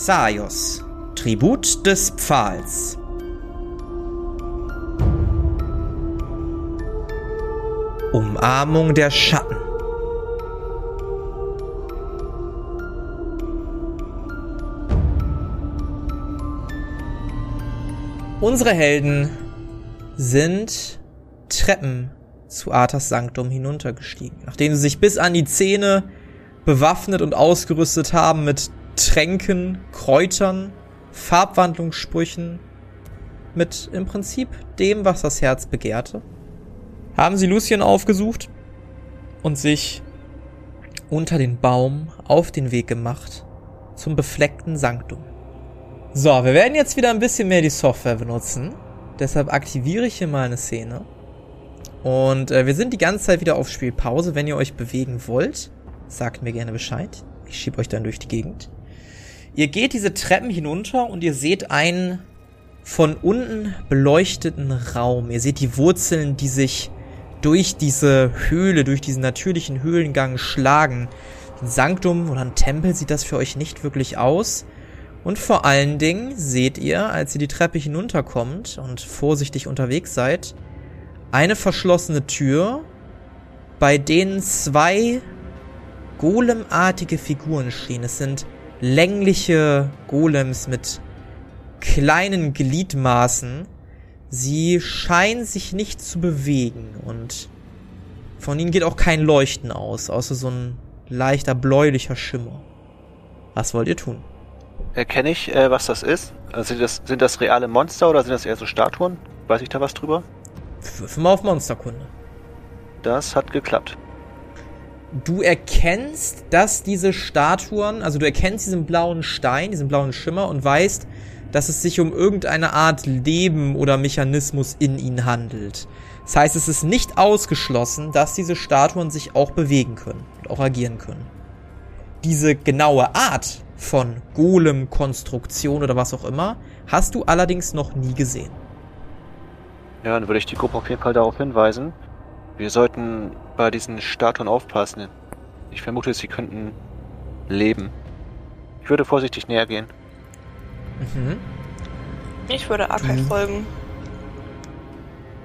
Xaios, Tribut des Pfahls. Umarmung der Schatten. Unsere Helden sind Treppen zu Arthas Sanktum hinuntergestiegen, nachdem sie sich bis an die Zähne bewaffnet und ausgerüstet haben mit Tränken, Kräutern, Farbwandlungssprüchen, mit im Prinzip dem, was das Herz begehrte, haben sie Lucien aufgesucht und sich unter den Baum auf den Weg gemacht zum befleckten Sanktum. So, wir werden jetzt wieder ein bisschen mehr die Software benutzen. Deshalb aktiviere ich hier mal eine Szene. Und äh, wir sind die ganze Zeit wieder auf Spielpause. Wenn ihr euch bewegen wollt, sagt mir gerne Bescheid. Ich schieb euch dann durch die Gegend. Ihr geht diese Treppen hinunter und ihr seht einen von unten beleuchteten Raum. Ihr seht die Wurzeln, die sich durch diese Höhle, durch diesen natürlichen Höhlengang schlagen. Ein Sanktum oder ein Tempel sieht das für euch nicht wirklich aus. Und vor allen Dingen seht ihr, als ihr die Treppe hinunterkommt und vorsichtig unterwegs seid, eine verschlossene Tür, bei denen zwei golemartige Figuren stehen. Es sind längliche Golems mit kleinen Gliedmaßen. Sie scheinen sich nicht zu bewegen und von ihnen geht auch kein Leuchten aus, außer so ein leichter bläulicher Schimmer. Was wollt ihr tun? Erkenne ich, äh, was das ist? Also sind das, sind das reale Monster oder sind das eher so Statuen? Weiß ich da was drüber? Wirf mal auf Monsterkunde. Das hat geklappt. Du erkennst, dass diese Statuen, also du erkennst diesen blauen Stein, diesen blauen Schimmer und weißt, dass es sich um irgendeine Art Leben oder Mechanismus in ihnen handelt. Das heißt, es ist nicht ausgeschlossen, dass diese Statuen sich auch bewegen können und auch agieren können. Diese genaue Art von Golem-Konstruktion oder was auch immer, hast du allerdings noch nie gesehen. Ja, dann würde ich die Gruppe auf jeden Fall darauf hinweisen. Wir sollten bei diesen Statuen aufpassen. Ich vermute, sie könnten leben. Ich würde vorsichtig näher gehen. Mhm. Ich würde Akai mhm. folgen.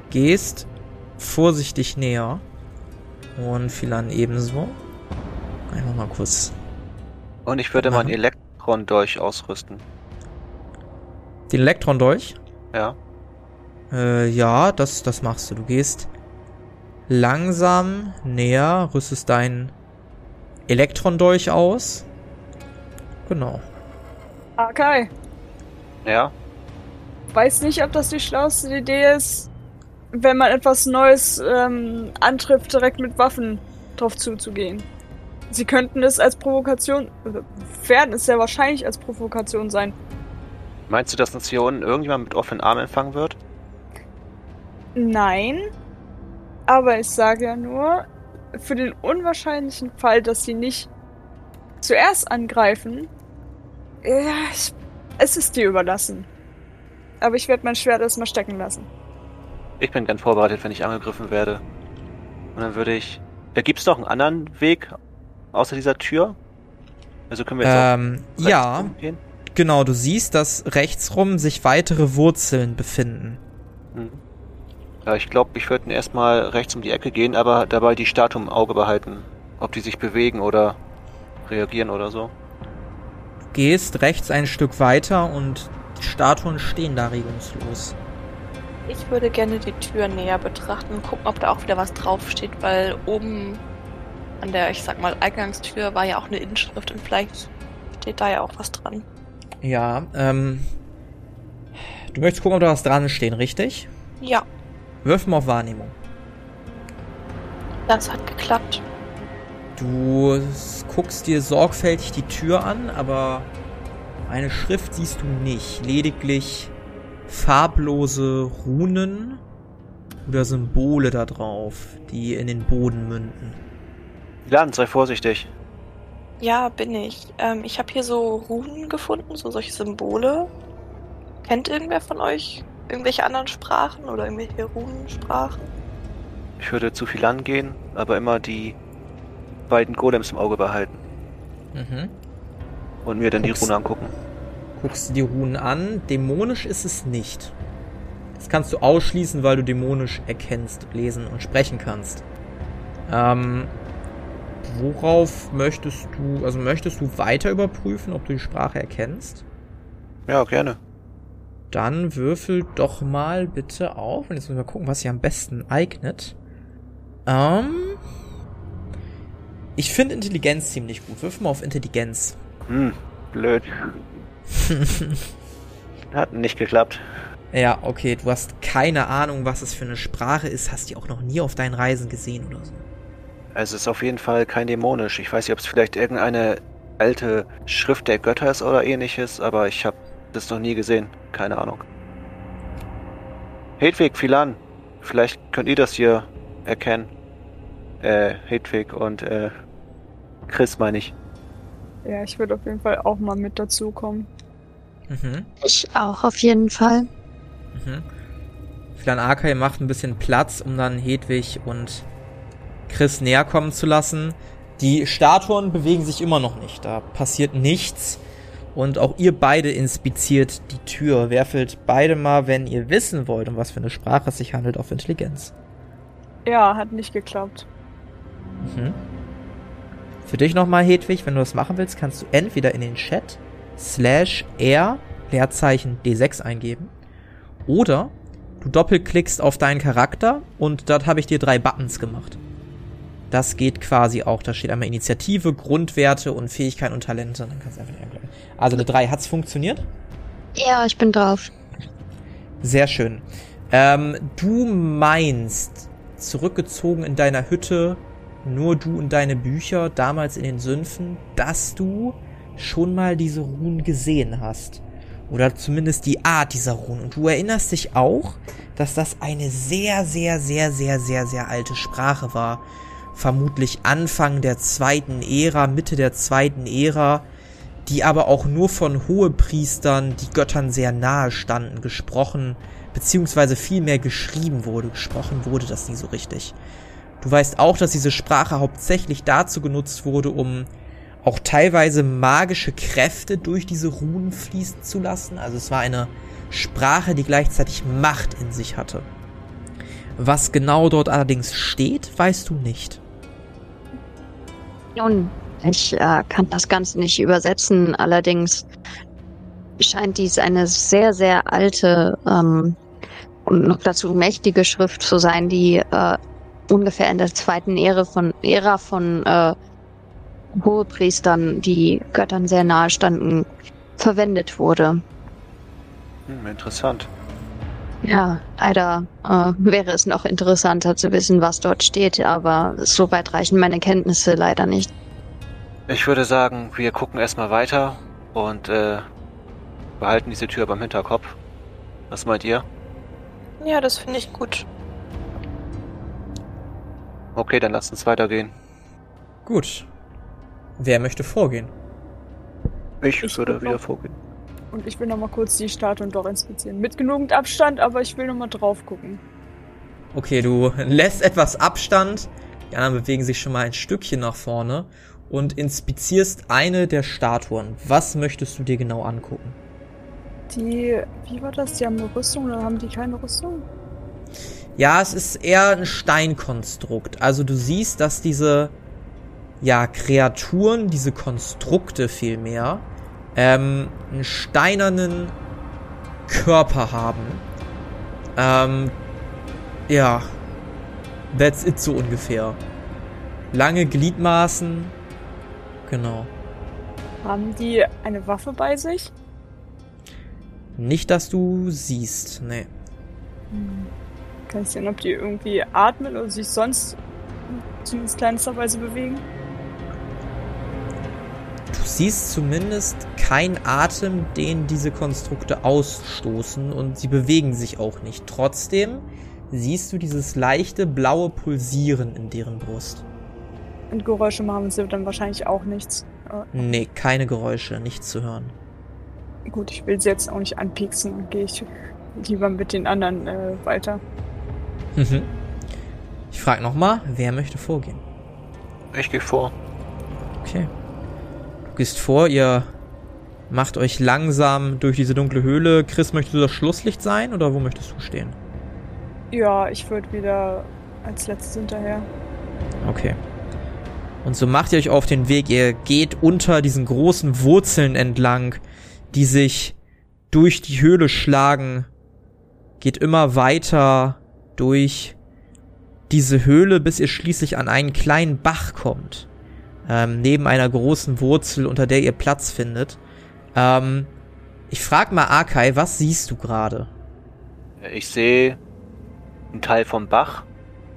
Gehst vorsichtig näher. Und Philan ebenso. Einfach mal kurz und ich würde meinen Elektron-Dolch ausrüsten. Den Elektron-Dolch? Ja. Äh, ja, das, das machst du. Du gehst langsam näher, rüstest deinen Elektron-Dolch aus. Genau. Okay. Ja. Weiß nicht, ob das die schlauste Idee ist, wenn man etwas Neues ähm, antrifft, direkt mit Waffen drauf zuzugehen. Sie könnten es als Provokation, werden es sehr wahrscheinlich als Provokation sein. Meinst du, dass uns hier unten irgendjemand mit offenen Armen empfangen wird? Nein. Aber ich sage ja nur, für den unwahrscheinlichen Fall, dass sie nicht zuerst angreifen, ja, ich, es ist dir überlassen. Aber ich werde mein Schwert erstmal stecken lassen. Ich bin gern vorbereitet, wenn ich angegriffen werde. Und dann würde ich. Da gibt es noch einen anderen Weg, außer dieser Tür? Also können wir jetzt ähm, ja, gehen? genau, du siehst, dass rechtsrum sich weitere Wurzeln befinden. Hm. Ja, ich glaube, ich würde erstmal rechts um die Ecke gehen, aber dabei die Statue im Auge behalten. Ob die sich bewegen oder reagieren oder so. Du gehst rechts ein Stück weiter und die Statuen stehen da regungslos. Ich würde gerne die Tür näher betrachten und gucken, ob da auch wieder was draufsteht, weil oben an der, ich sag mal, Eingangstür war ja auch eine Inschrift und vielleicht steht da ja auch was dran. Ja, ähm. Du möchtest gucken, ob da was dran steht, richtig? Ja. Wirf mal auf Wahrnehmung. Das hat geklappt. Du guckst dir sorgfältig die Tür an, aber eine Schrift siehst du nicht. Lediglich farblose Runen oder Symbole da drauf, die in den Boden münden. Lan, sei vorsichtig. Ja, bin ich. Ähm, ich habe hier so Runen gefunden, so solche Symbole. Kennt irgendwer von euch irgendwelche anderen Sprachen oder irgendwelche Runensprachen? Ich würde zu viel angehen, aber immer die beiden Golems im Auge behalten. Mhm. Und mir dann Guckst, die Rune angucken. guckst dir die Runen an. Dämonisch ist es nicht. Das kannst du ausschließen, weil du dämonisch erkennst, lesen und sprechen kannst. Ähm, worauf möchtest du, also möchtest du weiter überprüfen, ob du die Sprache erkennst? Ja, gerne. Dann würfel doch mal bitte auf. Und jetzt müssen wir gucken, was sich am besten eignet. Ähm, ich finde Intelligenz ziemlich gut. Würfel mal auf Intelligenz. Hm, blöd. Hat nicht geklappt. Ja, okay, du hast keine Ahnung, was es für eine Sprache ist, hast die auch noch nie auf deinen Reisen gesehen oder so. Es ist auf jeden Fall kein dämonisch. Ich weiß nicht, ob es vielleicht irgendeine alte Schrift der Götter ist oder ähnliches, aber ich habe das noch nie gesehen. Keine Ahnung. Hedwig, Philan, vielleicht könnt ihr das hier erkennen. Äh, Hedwig und äh, Chris meine ich. Ja, ich würde auf jeden Fall auch mal mit dazukommen. Mhm. Ich auch auf jeden Fall. Mhm. Philan Arkay macht ein bisschen Platz, um dann Hedwig und Chris näher kommen zu lassen. Die Statuen bewegen sich immer noch nicht. Da passiert nichts. Und auch ihr beide inspiziert die Tür. Werfelt beide mal, wenn ihr wissen wollt, um was für eine Sprache es sich handelt, auf Intelligenz. Ja, hat nicht geklappt. Mhm. Für dich nochmal, Hedwig, wenn du das machen willst, kannst du entweder in den Chat slash r Leerzeichen D6 eingeben oder du doppelklickst auf deinen Charakter und dort habe ich dir drei Buttons gemacht. Das geht quasi auch. Da steht einmal Initiative, Grundwerte und Fähigkeiten und Talente. Dann kannst du einfach anklicken. Also eine 3 hat's funktioniert. Ja, ich bin drauf. Sehr schön. Ähm, du meinst, zurückgezogen in deiner Hütte, nur du und deine Bücher, damals in den Sümpfen, dass du schon mal diese Runen gesehen hast. Oder zumindest die Art dieser Runen. Und du erinnerst dich auch, dass das eine sehr, sehr, sehr, sehr, sehr, sehr alte Sprache war. Vermutlich Anfang der zweiten Ära, Mitte der zweiten Ära, die aber auch nur von Hohepriestern, die Göttern sehr nahe standen, gesprochen, beziehungsweise vielmehr geschrieben wurde. Gesprochen wurde das nie so richtig. Du weißt auch, dass diese Sprache hauptsächlich dazu genutzt wurde, um auch teilweise magische Kräfte durch diese Runen fließen zu lassen. Also es war eine Sprache, die gleichzeitig Macht in sich hatte. Was genau dort allerdings steht, weißt du nicht. Nun, ich äh, kann das Ganze nicht übersetzen, allerdings scheint dies eine sehr, sehr alte ähm, und noch dazu mächtige Schrift zu sein, die äh, ungefähr in der zweiten Ära von, Ära von äh, Hohepriestern, die Göttern sehr nahe standen, verwendet wurde. Hm, interessant. Ja, leider äh, wäre es noch interessanter zu wissen, was dort steht, aber so weit reichen meine Kenntnisse leider nicht. Ich würde sagen, wir gucken erstmal weiter und äh, behalten diese Tür beim Hinterkopf. Was meint ihr? Ja, das finde ich gut. Okay, dann lasst uns weitergehen. Gut. Wer möchte vorgehen? Ich, Ich würde wieder vorgehen. Und ich will noch mal kurz die Statuen doch inspizieren. Mit genügend Abstand, aber ich will noch mal drauf gucken. Okay, du lässt etwas Abstand. Die anderen bewegen sich schon mal ein Stückchen nach vorne und inspizierst eine der Statuen. Was möchtest du dir genau angucken? Die, wie war das? Die haben eine Rüstung oder haben die keine Rüstung? Ja, es ist eher ein Steinkonstrukt. Also du siehst, dass diese ja Kreaturen, diese Konstrukte vielmehr, ähm, einen steinernen Körper haben. Ähm, ja, that's it so ungefähr. Lange Gliedmaßen, genau. Haben die eine Waffe bei sich? Nicht, dass du siehst, nee. Hm. Kann ich sehen, ob die irgendwie atmen oder sich sonst zumindest kleinsterweise bewegen? Du siehst zumindest keinen Atem, den diese Konstrukte ausstoßen und sie bewegen sich auch nicht. Trotzdem siehst du dieses leichte blaue Pulsieren in deren Brust. Und Geräusche machen sie dann wahrscheinlich auch nichts. Äh, Nee, keine Geräusche, nichts zu hören. gut, ich will sie jetzt auch nicht anpieksen. Dann gehe ich lieber mit den anderen äh, weiter. Mhm. Ich frage nochmal, wer möchte vorgehen? Ich gehe vor. Okay. Gehst vor, ihr macht euch langsam durch diese dunkle Höhle. Chris, möchtest du das Schlusslicht sein oder wo möchtest du stehen? Ja, ich würde wieder als letztes hinterher. Okay. Und so macht ihr euch auf den Weg. Ihr geht unter diesen großen Wurzeln entlang, die sich durch die Höhle schlagen. Geht immer weiter durch diese Höhle, bis ihr schließlich an einen kleinen Bach kommt. Ähm, neben einer großen Wurzel, unter der ihr Platz findet. Ähm, ich frag mal Akai, was siehst du gerade? Ich sehe einen Teil vom Bach.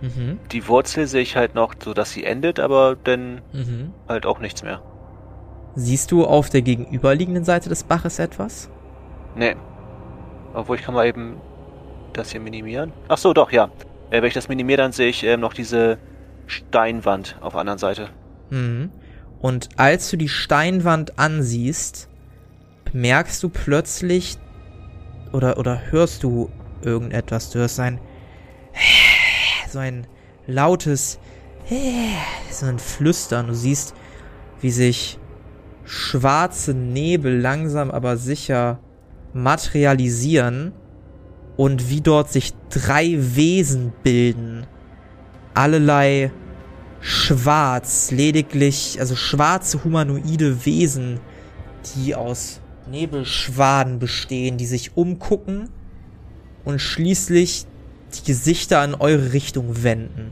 Mhm. Die Wurzel sehe ich halt noch, so dass sie endet, aber dann Mhm. halt auch nichts mehr. Siehst du auf der gegenüberliegenden Seite des Baches etwas? Nee. Obwohl ich kann mal eben das hier minimieren. Ach so, doch, ja. Äh, wenn ich das minimiere, dann sehe ich ähm, noch diese Steinwand auf der anderen Seite. Mhm. Und als du die Steinwand ansiehst, bemerkst du plötzlich oder oder hörst du irgendetwas. Du hörst ein so ein lautes so ein Flüstern. Du siehst, wie sich schwarze Nebel langsam aber sicher materialisieren und wie dort sich drei Wesen bilden. Allerlei schwarz, lediglich, also schwarze humanoide Wesen, die aus Nebelschwaden bestehen, die sich umgucken und schließlich die Gesichter in eure Richtung wenden.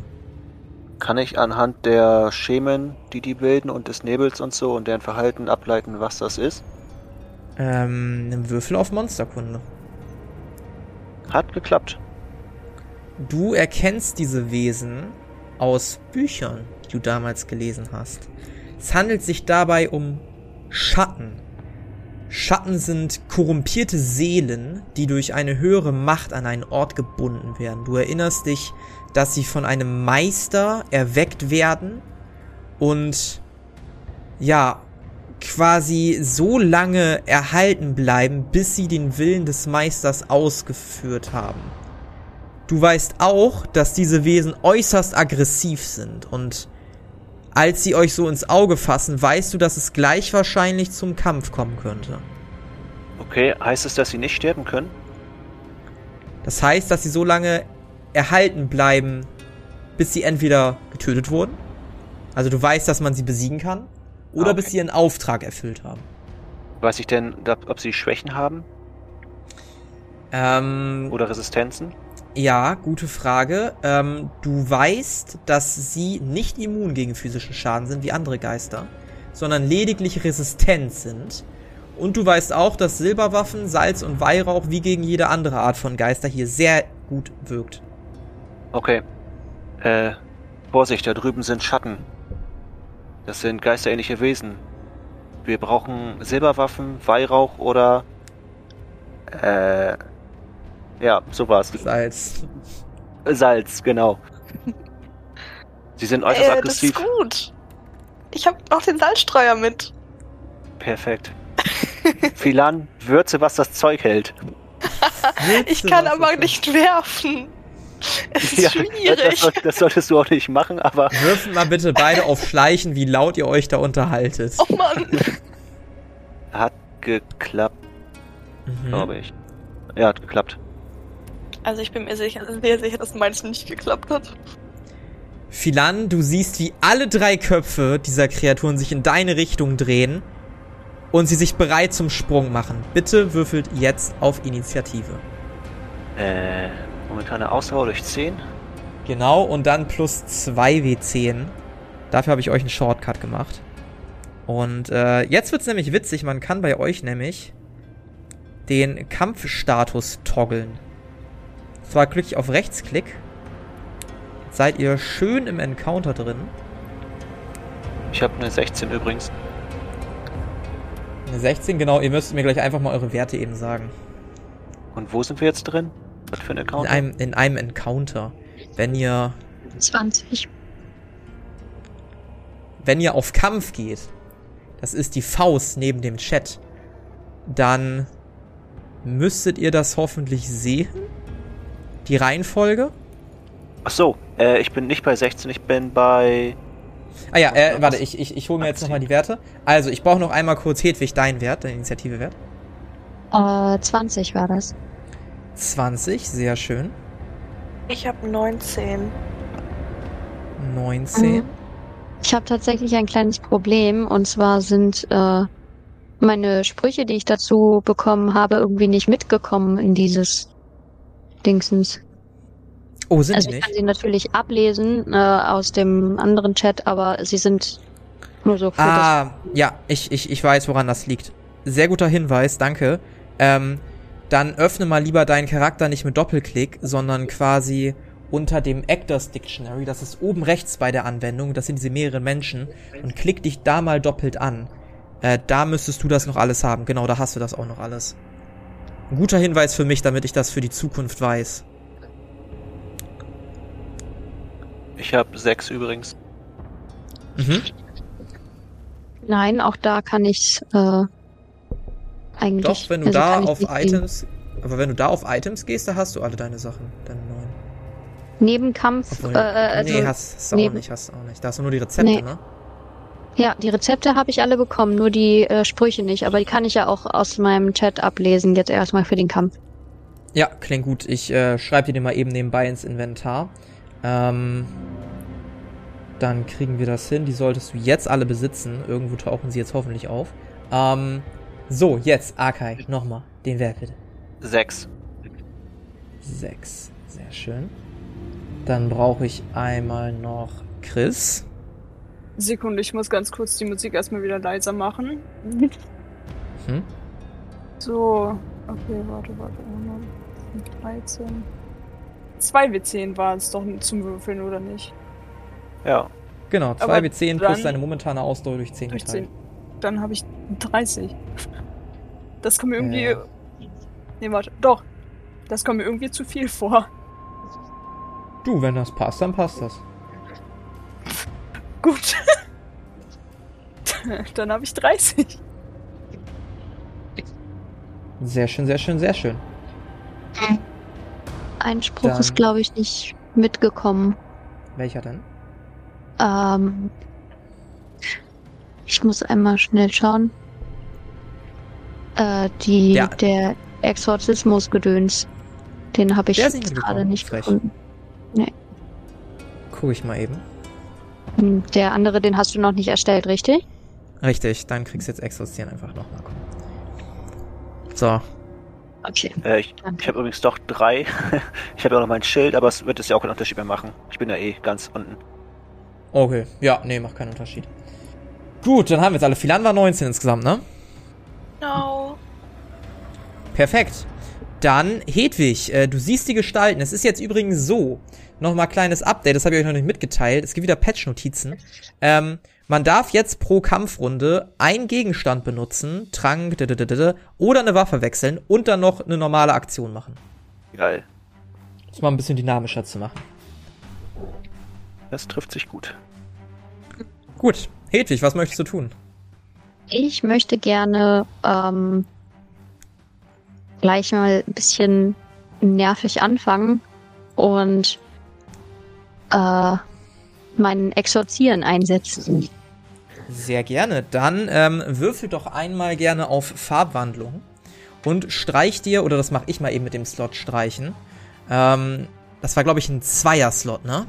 Kann ich anhand der Schemen, die die bilden und des Nebels und so und deren Verhalten ableiten, was das ist? Ähm, einen Würfel auf Monsterkunde. Hat geklappt. Du erkennst diese Wesen aus Büchern, die du damals gelesen hast. Es handelt sich dabei um Schatten. Schatten sind korrumpierte Seelen, die durch eine höhere Macht an einen Ort gebunden werden. Du erinnerst dich, dass sie von einem Meister erweckt werden und ja, quasi so lange erhalten bleiben, bis sie den Willen des Meisters ausgeführt haben. Du weißt auch, dass diese Wesen äußerst aggressiv sind und als sie euch so ins Auge fassen, weißt du, dass es gleich wahrscheinlich zum Kampf kommen könnte. Okay, heißt es, dass sie nicht sterben können? Das heißt, dass sie so lange erhalten bleiben, bis sie entweder getötet wurden, also du weißt, dass man sie besiegen kann, oder Ah, okay. bis sie ihren Auftrag erfüllt haben. Weiß ich denn, ob sie Schwächen haben Ähm, oder Resistenzen? Ja, gute Frage. Ähm, du weißt, dass sie nicht immun gegen physischen Schaden sind wie andere Geister, sondern lediglich resistent sind. Und du weißt auch, dass Silberwaffen, Salz und Weihrauch wie gegen jede andere Art von Geister hier sehr gut wirkt. Okay. Äh, Vorsicht, da drüben sind Schatten. Das sind geisterähnliche Wesen. Wir brauchen Silberwaffen, Weihrauch oder. Äh. Ja, sowas. Salz. Salz, genau. Sie sind äußerst Äh, das aggressiv. ist gut. Ich habe noch den Salzstreuer mit. Perfekt. Philan, würze, was das Zeug hält. Ich kann aber nicht werfen. Es ist Ja, schwierig. Das, das solltest du auch nicht machen, aber Würfen mal bitte beide auf Schleichen, wie laut ihr euch da unterhaltet. Oh Mann. hat geklappt, Mhm. glaube ich. Ja, hat geklappt. Also ich bin mir sicher, sehr sicher, dass meins nicht geklappt hat. Philan, du siehst, wie alle drei Köpfe dieser Kreaturen sich in deine Richtung drehen und sie sich bereit zum Sprung machen. Bitte würfelt jetzt auf Initiative. Äh, momentane Ausdauer durch 10. Genau, und dann plus 2 W10. Dafür habe ich euch einen Shortcut gemacht. Und äh, jetzt wird's nämlich witzig, man kann bei euch nämlich den Kampfstatus toggeln. Zwar klicke ich auf Rechtsklick. Jetzt seid ihr schön im Encounter drin. Ich habe eine 16 übrigens. Eine 16, genau, ihr müsst mir gleich einfach mal eure Werte eben sagen. Und wo sind wir jetzt drin? Was für ein In Account? einem, in einem Encounter. Wenn ihr, 20. wenn ihr auf Kampf geht, das ist die Faust neben dem Chat, dann müsstet ihr das hoffentlich sehen. Die Reihenfolge. Ach so, äh, ich bin nicht bei 16, ich bin bei Ah ja, äh, warte, ich, ich, ich hole mir jetzt nochmal die Werte. Also, ich brauche noch einmal kurz Hedwig deinen Wert, dein Initiativewert. Äh, 20 war das. 20, sehr schön. Ich habe 19. 19. Mhm. Ich habe tatsächlich ein kleines Problem und zwar sind äh, meine Sprüche, die ich dazu bekommen habe, irgendwie nicht mitgekommen in dieses Dingsens. Oh, sind also ich nicht? kann sie natürlich ablesen äh, aus dem anderen Chat, aber sie sind nur so. Für ah, ja, ich, ich, ich weiß, woran das liegt. Sehr guter Hinweis, danke. Ähm, dann öffne mal lieber deinen Charakter nicht mit Doppelklick, sondern quasi unter dem Actors Dictionary, das ist oben rechts bei der Anwendung, das sind diese mehreren Menschen, und klick dich da mal doppelt an. Äh, da müsstest du das noch alles haben. Genau, da hast du das auch noch alles. Ein guter Hinweis für mich, damit ich das für die Zukunft weiß. Ich habe sechs übrigens. Mhm. Nein, auch da kann ich äh, eigentlich. Doch, wenn du also da auf Items, gehen. aber wenn du da auf Items gehst, da hast du alle deine Sachen, deine neuen. Nebenkampf. Obwohl, äh, also nee, hast, hast du neben auch nicht, hast du auch nicht. Da hast du nur die Rezepte, nee. ne? Ja, die Rezepte habe ich alle bekommen, nur die äh, Sprüche nicht. Aber die kann ich ja auch aus meinem Chat ablesen, jetzt erstmal für den Kampf. Ja, klingt gut. Ich äh, schreibe dir den mal eben nebenbei ins Inventar. Ähm, dann kriegen wir das hin. Die solltest du jetzt alle besitzen. Irgendwo tauchen sie jetzt hoffentlich auf. Ähm, so, jetzt, Arkai, nochmal. Den Wert bitte. Sechs. Sechs. Sehr schön. Dann brauche ich einmal noch Chris. Sekunde, ich muss ganz kurz die Musik erstmal wieder leiser machen. Hm? So, okay, warte, warte. 13. 2 W10 waren es doch zum Würfeln, oder nicht? Ja. Genau, 2 W10 plus deine momentane Ausdauer durch 10 durch 10. Dann habe ich 30. Das kommt mir irgendwie. Äh. Nee, warte. Doch. Das kommt mir irgendwie zu viel vor. Du, wenn das passt, dann passt das. Gut. dann habe ich 30. Sehr schön, sehr schön, sehr schön. Ein Spruch dann. ist, glaube ich, nicht mitgekommen. Welcher denn? Ähm, ich muss einmal schnell schauen. Äh, die, ja. der Exorzismus-Gedöns. Den habe ich jetzt gerade nicht Frech. gefunden. Nee. Guck ich mal eben. Hm, der andere, den hast du noch nicht erstellt, richtig? Richtig, dann kriegst du jetzt Exorzieren einfach nochmal. So. Okay. Äh, ich ich habe übrigens doch drei. ich habe ja auch noch mein Schild, aber es wird es ja auch keinen Unterschied mehr machen. Ich bin ja eh ganz unten. Okay, ja, nee, macht keinen Unterschied. Gut, dann haben wir jetzt alle. Philan war 19 insgesamt, ne? No. Perfekt. Dann, Hedwig, äh, du siehst die Gestalten. Es ist jetzt übrigens so, nochmal kleines Update, das habe ich euch noch nicht mitgeteilt. Es gibt wieder Patch-Notizen. Ähm, man darf jetzt pro Kampfrunde einen Gegenstand benutzen, Trank, oder eine Waffe wechseln und dann noch eine normale Aktion machen. Geil. Das mal ein bisschen dynamischer zu machen. Das trifft sich gut. Gut. Hedwig, was möchtest du tun? Ich möchte gerne ähm, gleich mal ein bisschen nervig anfangen und äh, meinen Exorzieren einsetzen. Sehr gerne. Dann ähm, würfel doch einmal gerne auf Farbwandlung und streich dir, oder das mache ich mal eben mit dem Slot streichen. Ähm, das war, glaube ich, ein Zweier-Slot, ne?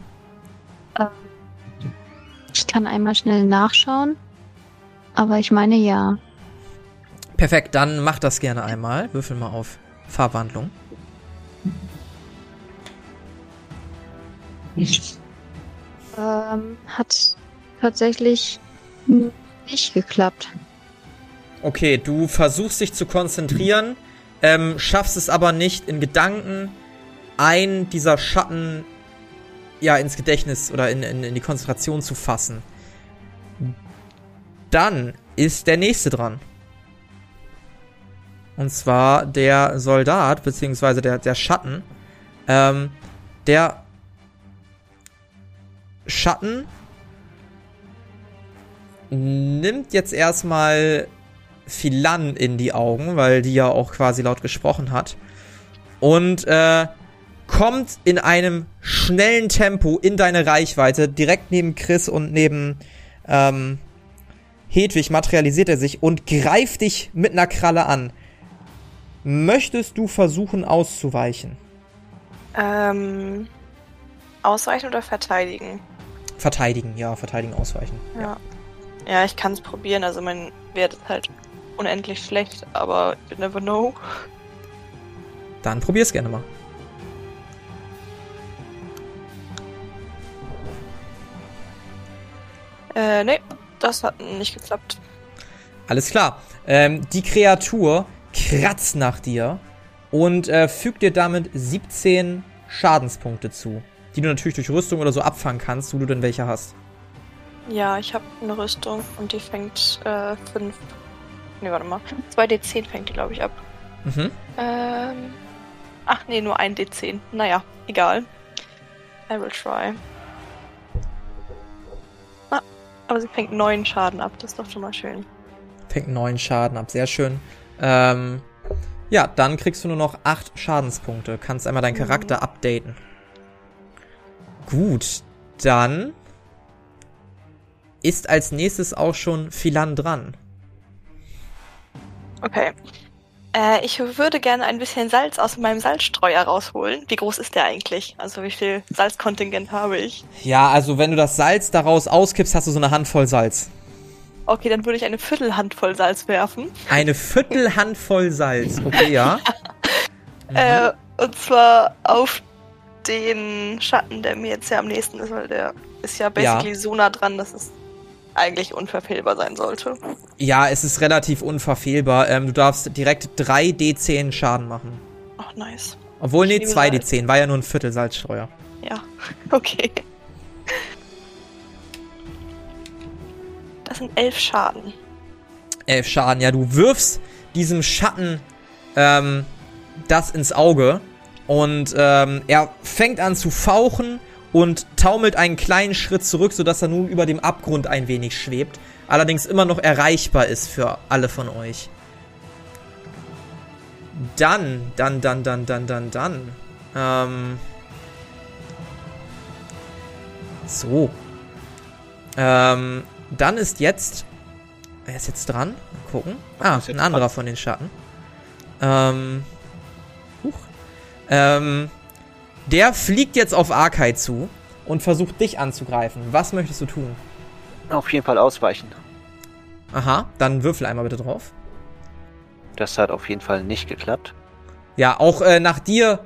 Ich kann einmal schnell nachschauen. Aber ich meine ja. Perfekt, dann mach das gerne einmal. Würfel mal auf Farbwandlung. Ähm, hat tatsächlich nicht geklappt. Okay, du versuchst dich zu konzentrieren, ähm, schaffst es aber nicht in Gedanken, ein dieser Schatten ja, ins Gedächtnis oder in, in, in die Konzentration zu fassen. Dann ist der nächste dran. Und zwar der Soldat, beziehungsweise der, der Schatten. Ähm, der Schatten nimmt jetzt erstmal Philan in die Augen, weil die ja auch quasi laut gesprochen hat. Und äh, kommt in einem schnellen Tempo in deine Reichweite, direkt neben Chris und neben ähm, Hedwig materialisiert er sich und greift dich mit einer Kralle an. Möchtest du versuchen auszuweichen? Ähm, ausweichen oder verteidigen? Verteidigen, ja, verteidigen, ausweichen. Ja. Ja, ich kann es probieren. Also mein Wert ist halt unendlich schlecht, aber you never know. Dann probier's gerne mal. Äh, nee, das hat nicht geklappt. Alles klar. Ähm, die Kreatur kratzt nach dir und äh, fügt dir damit 17 Schadenspunkte zu, die du natürlich durch Rüstung oder so abfangen kannst, wo du denn welche hast. Ja, ich habe eine Rüstung und die fängt 5. Äh, ne, warte mal. 2d10 fängt die, glaube ich, ab. Mhm. Ähm. Ach nee, nur ein D10. Naja, egal. I will try. Ah, aber sie fängt 9 Schaden ab, das ist doch schon mal schön. Fängt 9 Schaden ab, sehr schön. Ähm, ja, dann kriegst du nur noch 8 Schadenspunkte. Kannst einmal deinen. Charakter updaten. Gut, dann ist als nächstes auch schon Philan dran. Okay. Äh, ich würde gerne ein bisschen Salz aus meinem Salzstreuer rausholen. Wie groß ist der eigentlich? Also wie viel Salzkontingent habe ich? Ja, also wenn du das Salz daraus auskippst, hast du so eine Handvoll Salz. Okay, dann würde ich eine Viertelhandvoll Salz werfen. Eine Viertelhandvoll Salz, okay, ja. mhm. äh, und zwar auf den Schatten, der mir jetzt ja am nächsten ist, weil der ist ja basically ja. so nah dran, dass es eigentlich unverfehlbar sein sollte. Ja, es ist relativ unverfehlbar. Ähm, du darfst direkt 3 D10 Schaden machen. Ach, nice. Obwohl, nee, 2 D10. War ja nur ein Viertel Salzstreuer. Ja, okay. Das sind 11 Schaden. 11 Schaden, ja. Du wirfst diesem Schatten ähm, das ins Auge. Und ähm, er fängt an zu fauchen und taumelt einen kleinen Schritt zurück, sodass er nun über dem Abgrund ein wenig schwebt, allerdings immer noch erreichbar ist für alle von euch. Dann, dann, dann, dann, dann, dann, dann. Ähm. So. Ähm, dann ist jetzt. Wer ist jetzt dran? Mal gucken. Ah, ein anderer von den Schatten. Ähm. Huch. Ähm. Der fliegt jetzt auf Arkai zu und versucht dich anzugreifen. Was möchtest du tun? Auf jeden Fall ausweichen. Aha, dann würfel einmal bitte drauf. Das hat auf jeden Fall nicht geklappt. Ja, auch äh, nach dir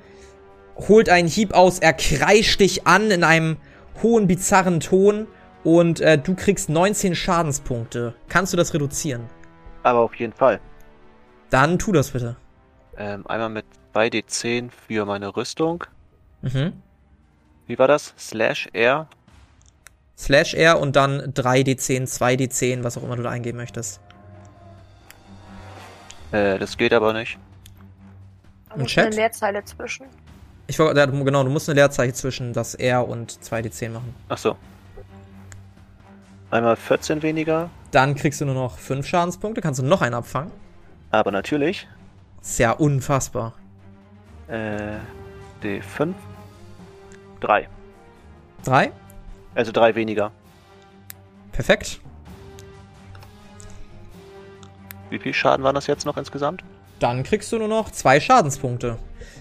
holt ein Hieb aus, er kreischt dich an in einem hohen, bizarren Ton und äh, du kriegst 19 Schadenspunkte. Kannst du das reduzieren? Aber auf jeden Fall. Dann tu das bitte. Ähm, einmal mit 2d10 für meine Rüstung. Mhm. Wie war das? Slash R? Slash R und dann 3D10, 2D10, was auch immer du da eingeben möchtest. Äh, das geht aber nicht. Ein Chat? eine Leerzeile zwischen. Ich genau, du musst eine Leerzeichen zwischen das R und 2D10 machen. Ach so. Einmal 14 weniger. Dann kriegst du nur noch 5 Schadenspunkte, kannst du noch einen abfangen. Aber natürlich. Ist ja unfassbar. Äh, D5 Drei. Drei? Also drei weniger. Perfekt. Wie viel Schaden waren das jetzt noch insgesamt? Dann kriegst du nur noch zwei Schadenspunkte.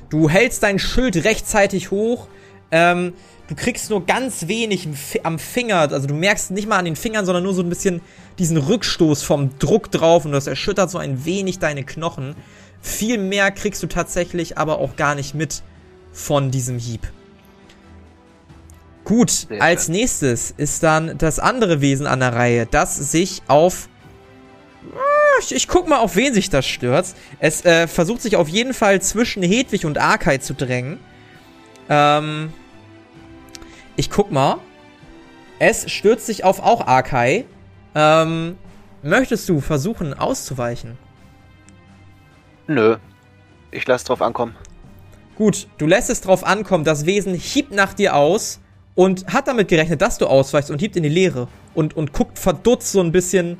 Du hältst dein Schild rechtzeitig hoch. Ähm, du kriegst nur ganz wenig am Finger. Also du merkst nicht mal an den Fingern, sondern nur so ein bisschen diesen Rückstoß vom Druck drauf und das erschüttert so ein wenig deine Knochen. Viel mehr kriegst du tatsächlich aber auch gar nicht mit von diesem Hieb. Gut, als nächstes ist dann das andere Wesen an der Reihe, das sich auf. Ah, ich, ich guck mal, auf wen sich das stürzt. Es äh, versucht sich auf jeden Fall zwischen Hedwig und Arkai zu drängen. Ähm. Ich guck mal. Es stürzt sich auf auch Arkai. Ähm. Möchtest du versuchen auszuweichen? Nö. Ich lass drauf ankommen. Gut, du lässt es drauf ankommen. Das Wesen hiebt nach dir aus und hat damit gerechnet, dass du ausweichst und hiebt in die Leere und, und guckt verdutzt so ein bisschen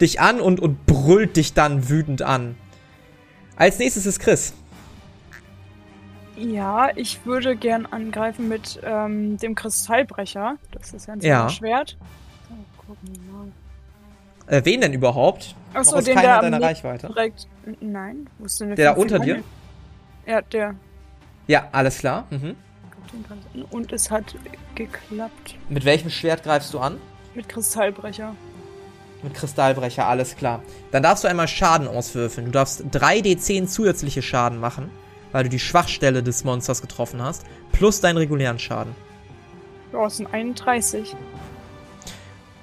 dich an und, und brüllt dich dann wütend an. Als nächstes ist Chris. Ja, ich würde gern angreifen mit ähm, dem Kristallbrecher. Das ist ja ein ja. Schwert. So, gucken wir mal. Äh, wen denn überhaupt? Achso, den keiner der in deiner Reichweite. Direkt. Nein, wo ist denn der? Der da unter dir? Ja, der. Ja, alles klar. Mhm. Und es hat geklappt. Mit welchem Schwert greifst du an? Mit Kristallbrecher. Mit Kristallbrecher, alles klar. Dann darfst du einmal Schaden auswürfeln. Du darfst 3d10 zusätzliche Schaden machen, weil du die Schwachstelle des Monsters getroffen hast, plus deinen regulären Schaden. Ja, es sind 31.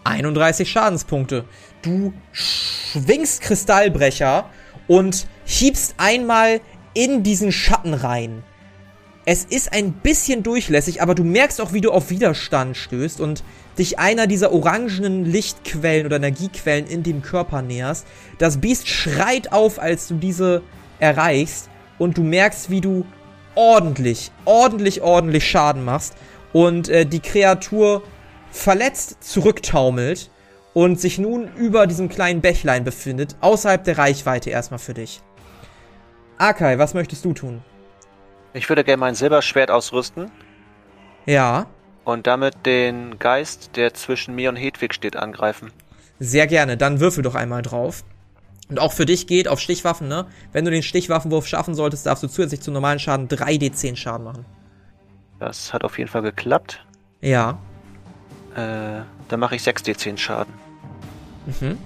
31 Schadenspunkte. Du schwingst Kristallbrecher und hiebst einmal in diesen Schatten rein. Es ist ein bisschen durchlässig, aber du merkst auch, wie du auf Widerstand stößt und dich einer dieser orangenen Lichtquellen oder Energiequellen in dem Körper näherst. Das Biest schreit auf, als du diese erreichst und du merkst, wie du ordentlich, ordentlich, ordentlich Schaden machst und äh, die Kreatur verletzt zurücktaumelt und sich nun über diesem kleinen Bächlein befindet, außerhalb der Reichweite erstmal für dich. Akai, was möchtest du tun? Ich würde gerne mein Silberschwert ausrüsten Ja, und damit den Geist, der zwischen mir und Hedwig steht, angreifen. sehr gerne. Dann würfel doch einmal drauf. Und auch für dich geht auf Stichwaffen, ne? Wenn du den Stichwaffenwurf schaffen solltest, darfst du zusätzlich zum normalen Schaden 3d10 Schaden machen. Das hat auf jeden Fall geklappt. Ja. Äh, dann mache ich 6d10 Schaden. Mhm.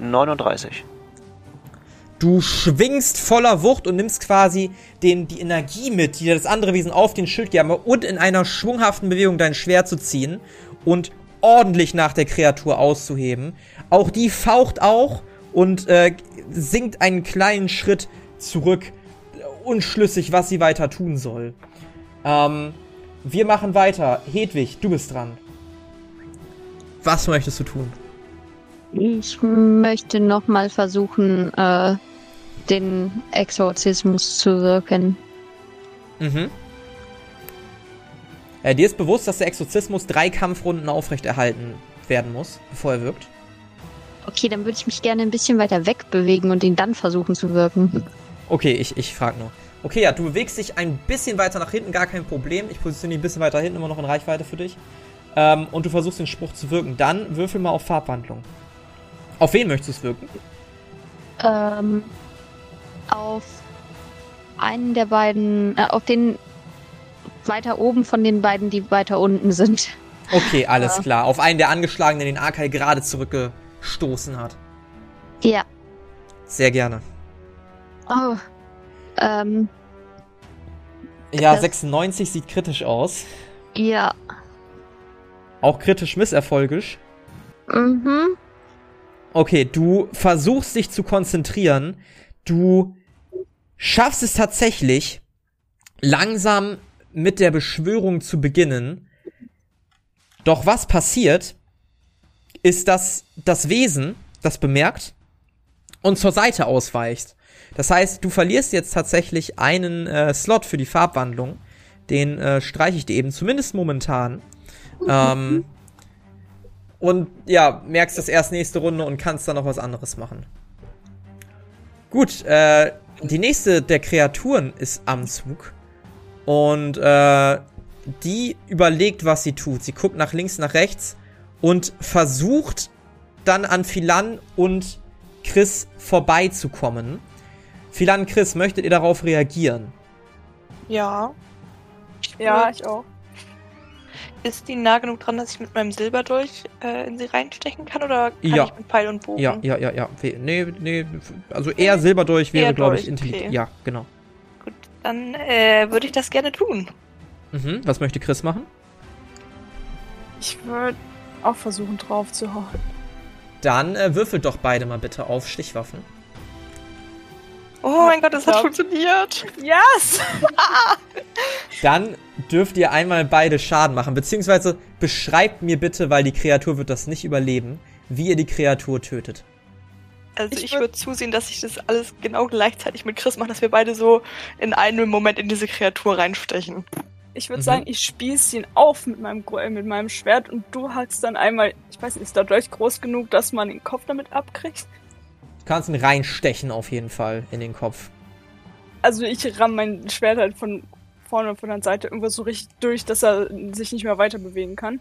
39. Du schwingst voller Wucht und nimmst quasi den, die Energie mit, die dir das andere Wesen auf den Schild geben und in einer schwunghaften Bewegung dein Schwert zu ziehen und ordentlich nach der Kreatur auszuheben. Auch die faucht auch und äh, sinkt einen kleinen Schritt zurück, unschlüssig, was sie weiter tun soll. Ähm, wir machen weiter. Hedwig, du bist dran. Was möchtest du tun? Ich möchte nochmal versuchen, äh, den Exorzismus zu wirken. Mhm. Äh, dir ist bewusst, dass der Exorzismus drei Kampfrunden aufrechterhalten werden muss, bevor er wirkt. Okay, dann würde ich mich gerne ein bisschen weiter wegbewegen und ihn dann versuchen zu wirken. Okay, ich, ich frag nur. Okay, ja, du bewegst dich ein bisschen weiter nach hinten, gar kein Problem. Ich positioniere dich ein bisschen weiter hinten, immer noch in Reichweite für dich. Ähm, und du versuchst den Spruch zu wirken. Dann würfel mal auf Farbwandlung. Auf wen möchtest du es wirken? Ähm, auf einen der beiden, äh, auf den weiter oben von den beiden, die weiter unten sind. Okay, alles Ja. klar. Auf einen der Angeschlagenen, den Arkai gerade zurückgestoßen hat. Ja. Sehr gerne. Oh. Ähm, Ja, Das- 96 sieht kritisch aus. ja. Auch kritisch misserfolgisch. Mhm. Okay, du versuchst dich zu konzentrieren. Du schaffst es tatsächlich, langsam mit der Beschwörung zu beginnen. Doch was passiert, ist, dass das Wesen das bemerkt und zur Seite ausweicht. Das heißt, du verlierst jetzt tatsächlich einen äh, Slot für die Farbwandlung. Den äh, streiche ich dir eben, zumindest momentan. Ähm, und ja, merkst das erst nächste Runde und kannst dann noch was anderes machen. Gut, äh, die nächste der Kreaturen ist am Zug. Und äh, die überlegt, was sie tut. Sie guckt nach links, nach rechts und versucht dann an Philan und Chris vorbeizukommen. Philan, Chris, möchtet ihr darauf reagieren? Ja. Ja, ich auch. Ist die nah genug dran, dass ich mit meinem Silberdolch äh, in sie reinstechen kann? Oder kann Ja. ich mit Pfeil und Bogen? Ja, ja, ja, ja. Nee, nee, also eher Silberdolch wäre, glaube ich, intelligent. okay. Ja, genau. Dann äh, würde ich das gerne tun. Mhm. Was möchte Chris machen? Ich würde auch versuchen drauf zu hauen. Dann äh, würfelt doch beide mal bitte auf Stichwaffen. Oh mein Gott, das hat Ja. funktioniert. Yes! Dann dürft ihr einmal beide Schaden machen, beziehungsweise beschreibt mir bitte, weil die Kreatur wird das nicht überleben, wie ihr die Kreatur tötet. Also Ich ich, würd- würde zusehen, dass ich das alles genau gleichzeitig mit Chris mache, dass wir beide so in einem Moment in diese Kreatur reinstechen. Ich würde Mhm. sagen, ich spieß ihn auf mit meinem, äh, mit meinem Schwert und du hackst dann einmal, ich weiß nicht, ist der Dolch groß genug, dass man den Kopf damit abkriegt? Du kannst ihn reinstechen auf jeden Fall in den Kopf. Also ich ramm mein Schwert halt von vorne und von der Seite irgendwo so richtig durch, dass er sich nicht mehr weiter bewegen kann.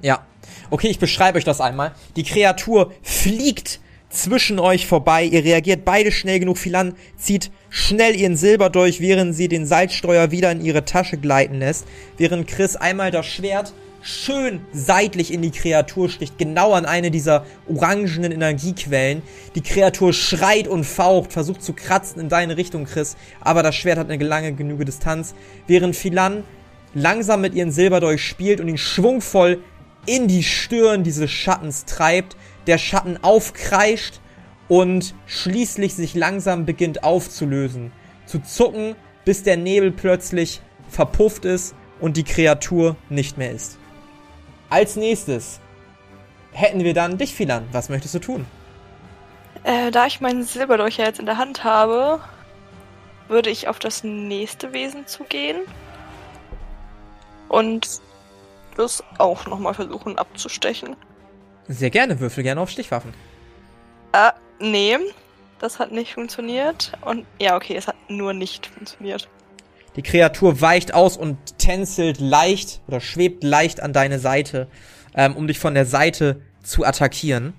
Ja. Okay, ich beschreibe euch das einmal. Die Kreatur fliegt zwischen euch vorbei. Ihr reagiert beide schnell genug. Philan zieht schnell ihren Silber durch, während sie den Salzsteuer wieder in ihre Tasche gleiten lässt. Während Chris einmal das Schwert schön seitlich in die Kreatur sticht, genau an eine dieser orangenen Energiequellen. Die Kreatur schreit und faucht, versucht zu kratzen in deine Richtung, Chris, aber das Schwert hat eine lange genüge Distanz, während Philan langsam mit ihren Silberdolch spielt und ihn schwungvoll in die Stirn dieses Schattens treibt, der Schatten aufkreischt und schließlich sich langsam beginnt aufzulösen, zu zucken, bis der Nebel plötzlich verpufft ist und die Kreatur nicht mehr ist. Als nächstes hätten wir dann dich, Philan. Was möchtest du tun? Äh, da ich meinen Silberdolch ja jetzt in der Hand habe, würde ich auf das nächste Wesen zugehen und das auch nochmal versuchen abzustechen. Sehr gerne, würfel gerne auf Stichwaffen. Äh, nee, das hat nicht funktioniert. Und ja, okay, es hat nur nicht funktioniert. Die Kreatur weicht aus und tänzelt leicht oder schwebt leicht an deine Seite, ähm, um dich von der Seite zu attackieren.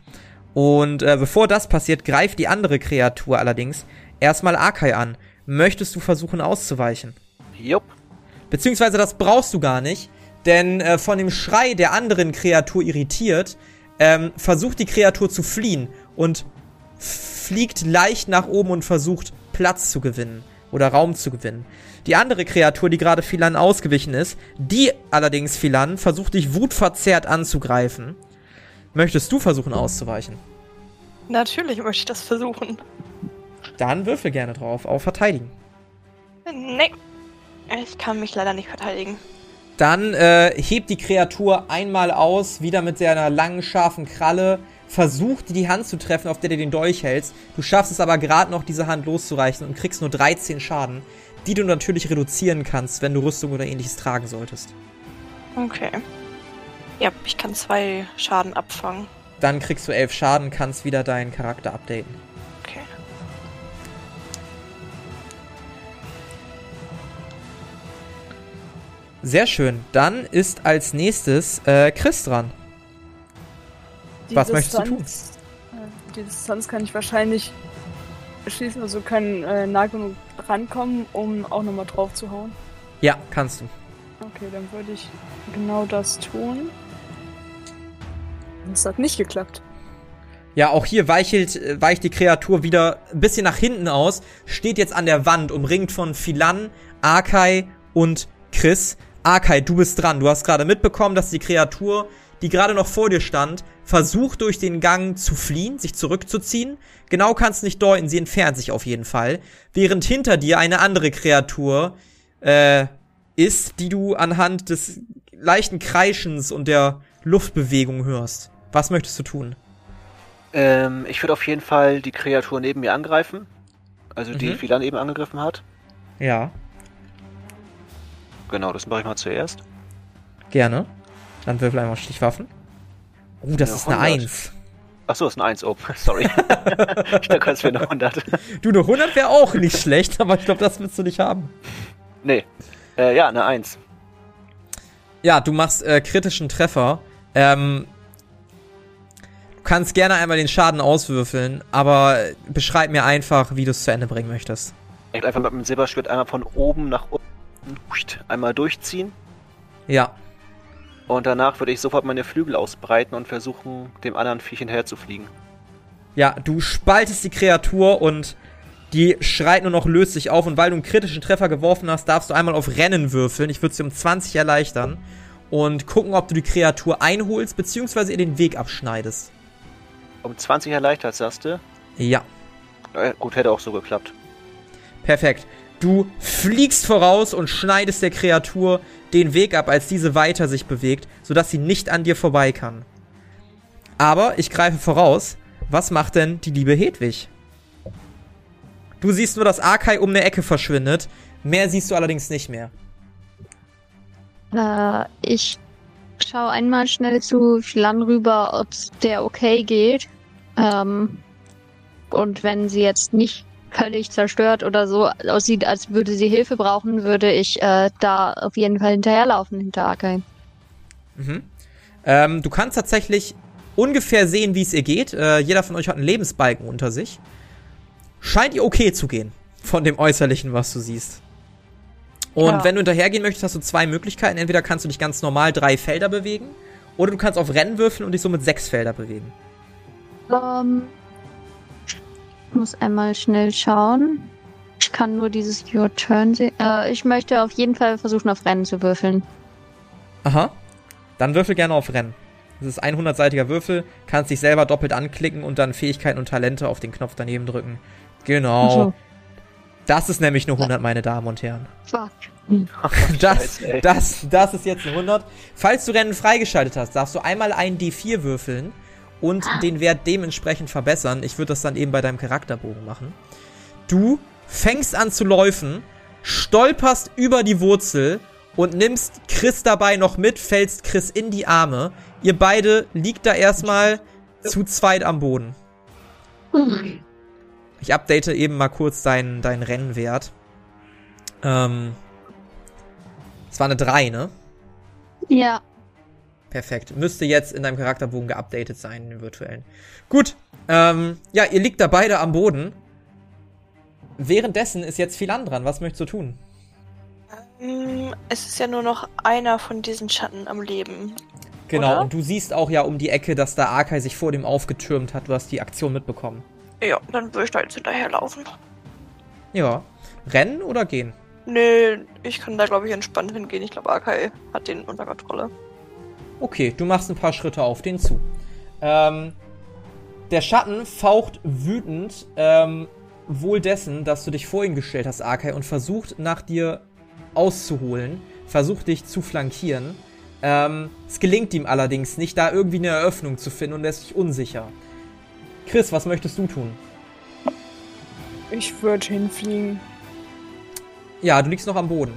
Und äh, bevor das passiert, greift die andere Kreatur allerdings erstmal Akai an. Möchtest du versuchen auszuweichen? Jupp. Beziehungsweise das brauchst du gar nicht, denn äh, von dem Schrei der anderen Kreatur irritiert, ähm, versucht die Kreatur zu fliehen und fliegt leicht nach oben und versucht Platz zu gewinnen oder Raum zu gewinnen. Die andere Kreatur, die gerade Philan ausgewichen ist, die allerdings Philan versucht dich wutverzerrt anzugreifen. Möchtest du versuchen auszuweichen? Natürlich möchte ich das versuchen. Dann würfel gerne drauf, auf Verteidigen. Nee, ich kann mich leider nicht verteidigen. Dann äh, hebt die Kreatur einmal aus, wieder mit seiner langen, scharfen Kralle, versucht die Hand zu treffen, auf der du den Dolch hältst. Du schaffst es aber gerade noch, diese Hand loszureichen und kriegst nur 13 Schaden, die du natürlich reduzieren kannst, wenn du Rüstung oder ähnliches tragen solltest. Okay. Ja, ich kann zwei Schaden abfangen. Dann kriegst du 11 Schaden, kannst wieder deinen Charakter updaten. Sehr schön. Dann ist als nächstes äh, Chris dran. Die Was möchtest du tun? äh, Die Distanz kann ich wahrscheinlich schließen, also kann äh, nah genug rankommen, um auch nochmal drauf zu hauen. Ja, kannst du. Okay, dann würde ich genau das tun. Das hat nicht geklappt. Ja, auch hier weichelt, äh, weicht die Kreatur wieder ein bisschen nach hinten aus, steht jetzt an der Wand, umringt von Philan, Akai und Chris. Akai, du bist dran. Du hast gerade mitbekommen, dass die Kreatur, die gerade noch vor dir stand, versucht durch den Gang zu fliehen, sich zurückzuziehen. Genau kannst du nicht deuten, sie entfernt sich auf jeden Fall. Während hinter dir eine andere Kreatur äh, ist, die du anhand des leichten Kreischens und der Luftbewegung hörst. Was möchtest du tun? Ähm, ich würde auf jeden Fall die Kreatur neben mir angreifen. Also die Mhm. Philan eben angegriffen hat. Ja, Genau, das mache ich mal zuerst. gerne. Dann würfel einmal Stichwaffen. Oh, das Ja, ist eine 100. 1. Achso, ist ein 1. Oh, sorry. ich dachte, es wäre eine 100. Du, eine 100 wäre auch nicht schlecht, aber ich glaube, das willst du nicht haben. Nee. Äh, ja, eine 1. Ja, du machst äh, kritischen Treffer. Ähm, du kannst gerne einmal den Schaden auswürfeln, aber beschreib mir einfach, wie du es zu Ende bringen möchtest. Einfach mit dem Silberschwert einmal von oben nach unten einmal durchziehen. Ja, Und danach würde ich sofort meine Flügel ausbreiten und versuchen, dem anderen Viech hinterher zu fliegen. ja, du spaltest die Kreatur und die schreit nur noch, löst sich auf. Und weil du einen kritischen Treffer geworfen hast, darfst du einmal auf Rennen würfeln. Ich würde sie um 20 erleichtern. Und gucken, ob du die Kreatur einholst, beziehungsweise ihr den Weg abschneidest. Um 20 erleichtert, sagst du? Ja. Äh, gut, hätte auch so geklappt. Perfekt. Du fliegst voraus und schneidest der Kreatur den Weg ab, als diese weiter sich bewegt, sodass sie nicht an dir vorbei kann. Aber ich greife voraus. Was macht denn die liebe Hedwig? Du siehst nur, dass Arkai um eine Ecke verschwindet. Mehr siehst du allerdings nicht mehr. Äh, ich schaue einmal schnell zu Philan rüber, ob der okay geht. Ähm, und wenn sie jetzt nicht völlig zerstört oder so aussieht, als würde sie Hilfe brauchen, würde ich äh, da auf jeden Fall hinterherlaufen hinter Akai. Mhm. Ähm, du kannst tatsächlich ungefähr sehen, wie es ihr geht. Äh, jeder von euch hat einen Lebensbalken unter sich. Scheint ihr okay zu gehen. Von dem Äußerlichen, was du siehst. Und ja. wenn du hinterhergehen möchtest, hast du zwei Möglichkeiten. Entweder kannst du dich ganz normal drei Felder bewegen, oder du kannst auf Rennen würfeln und dich somit sechs Felder bewegen. Um, ähm, ich muss einmal schnell schauen. Ich kann nur dieses Your Turn sehen. Äh, ich möchte auf jeden Fall versuchen, auf Rennen zu würfeln. Aha. Dann würfel gerne auf Rennen. Das ist ein 100-seitiger Würfel, kannst dich selber doppelt anklicken und dann Fähigkeiten und Talente auf den Knopf daneben drücken. Genau. So. Das ist nämlich nur 100, meine Damen und Herren. Fuck. Das, das, das ist jetzt ein 100. Falls du Rennen freigeschaltet hast, darfst du einmal einen D4 würfeln und ah. den Wert dementsprechend verbessern. Ich würde das dann eben bei deinem Charakterbogen machen. Du fängst an zu laufen, stolperst über die Wurzel und nimmst Chris dabei noch mit, fällst Chris in die Arme. Ihr beide liegt da erstmal zu zweit am Boden. Ich update eben mal kurz deinen, deinen Rennwert. Ähm, es war eine 3, ne? Ja. Perfekt. Müsste jetzt in deinem Charakterbogen geupdatet sein, in den virtuellen. Gut. Ähm, ja, ihr liegt da beide am Boden. Währenddessen ist jetzt Philan dran. Was möchtest du tun? Ähm, es ist ja nur noch einer von diesen Schatten am Leben. Genau, oder? und du siehst auch ja um die Ecke, dass da Arkai sich vor dem aufgetürmt hat. Du hast die Aktion mitbekommen. Ja, dann würde ich da jetzt hinterherlaufen. Ja. Rennen oder gehen? Nee, ich kann da glaube ich entspannt hingehen. Ich glaube, Arkai hat den unter Kontrolle. Okay, du machst ein paar Schritte auf den zu. Ähm, der Schatten faucht wütend, ähm, wohl dessen, dass du dich vor ihn gestellt hast, Arkai, und versucht nach dir auszuholen, versucht dich zu flankieren. Ähm, es gelingt ihm allerdings nicht, da irgendwie eine Eröffnung zu finden und er ist sich unsicher. Chris, was möchtest du tun? Ich würde hinfliegen. Ja, du liegst noch am Boden.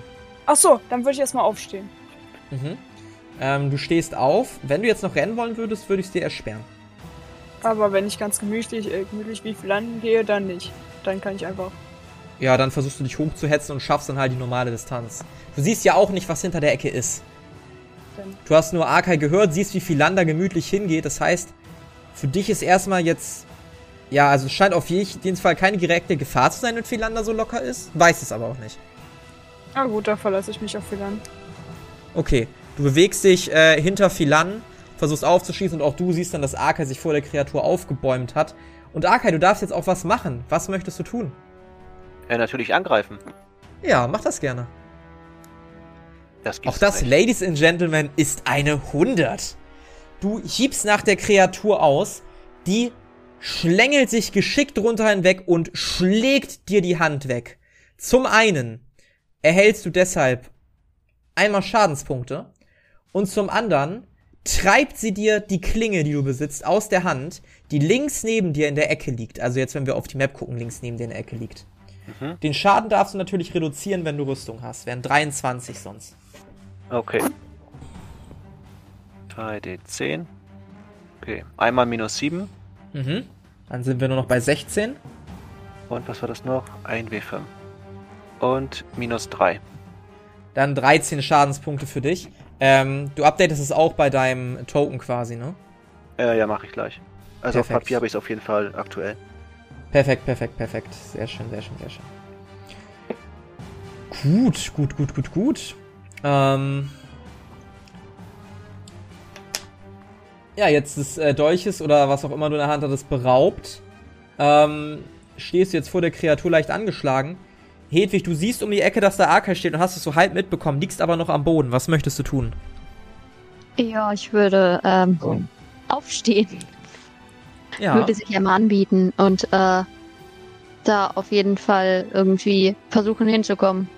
Ach so, dann würde ich erstmal aufstehen. Mhm. Ähm, du stehst auf. Wenn du jetzt noch rennen wollen würdest, würde ich es dir ersperren. Aber wenn ich ganz gemütlich, äh, gemütlich wie landen gehe, dann nicht. Dann kann ich einfach. Ja, dann versuchst du dich hochzuhetzen und schaffst dann halt die normale Distanz. Du siehst ja auch nicht, was hinter der Ecke ist. Dann. Du hast nur Arkai gehört, siehst, wie viel Lander gemütlich hingeht. Das heißt, für dich ist erstmal jetzt. Ja, also es scheint auf jeden Fall keine direkte Gefahr zu sein, wenn Philander so locker ist. Weiß es aber auch nicht. Na gut, da verlasse ich mich auf Philan. Okay. Du bewegst dich äh, hinter Philan, versuchst aufzuschießen und auch du siehst dann, dass Arkai sich vor der Kreatur aufgebäumt hat. Und Arkai, du darfst jetzt auch was machen. Was möchtest du tun? Ja, natürlich angreifen. Ja, mach das gerne. Das auch das, nicht. Ladies and Gentlemen, ist eine 100. Du hiebst nach der Kreatur aus, die schlängelt sich geschickt drunter hinweg und schlägt dir die Hand weg. Zum einen erhältst du deshalb einmal Schadenspunkte und zum anderen treibt sie dir die Klinge, die du besitzt, aus der Hand, die links neben dir in der Ecke liegt. Also jetzt, wenn wir auf die Map gucken, links neben dir in der Ecke liegt. Mhm. Den Schaden darfst du natürlich reduzieren, wenn du Rüstung hast. Wären 23 sonst. Okay. 3d10. Okay, einmal minus 7. Mhm. Dann sind wir nur noch bei 16. Und was war das noch? Ein W5. Und minus 3. Dann 13 Schadenspunkte für dich. Ähm, du updatest es auch bei deinem Token quasi, ne? Äh, ja, mache ich gleich. Also perfekt. auf Papier habe ich es auf jeden Fall aktuell. Perfekt, perfekt, perfekt. Sehr schön, sehr schön, sehr schön. Gut, gut, gut, gut, gut. Ähm ja, jetzt des äh, Dolches oder was auch immer du in der Hand hattest beraubt. Ähm, stehst du jetzt vor der Kreatur leicht angeschlagen. Hedwig, du siehst um die Ecke, dass da Arkai steht und hast es so halb mitbekommen, liegst aber noch am Boden. Was möchtest du tun? Ja, ich würde ähm, oh. aufstehen. Ja. Würde sich ja mal anbieten und äh, da auf jeden Fall irgendwie versuchen hinzukommen.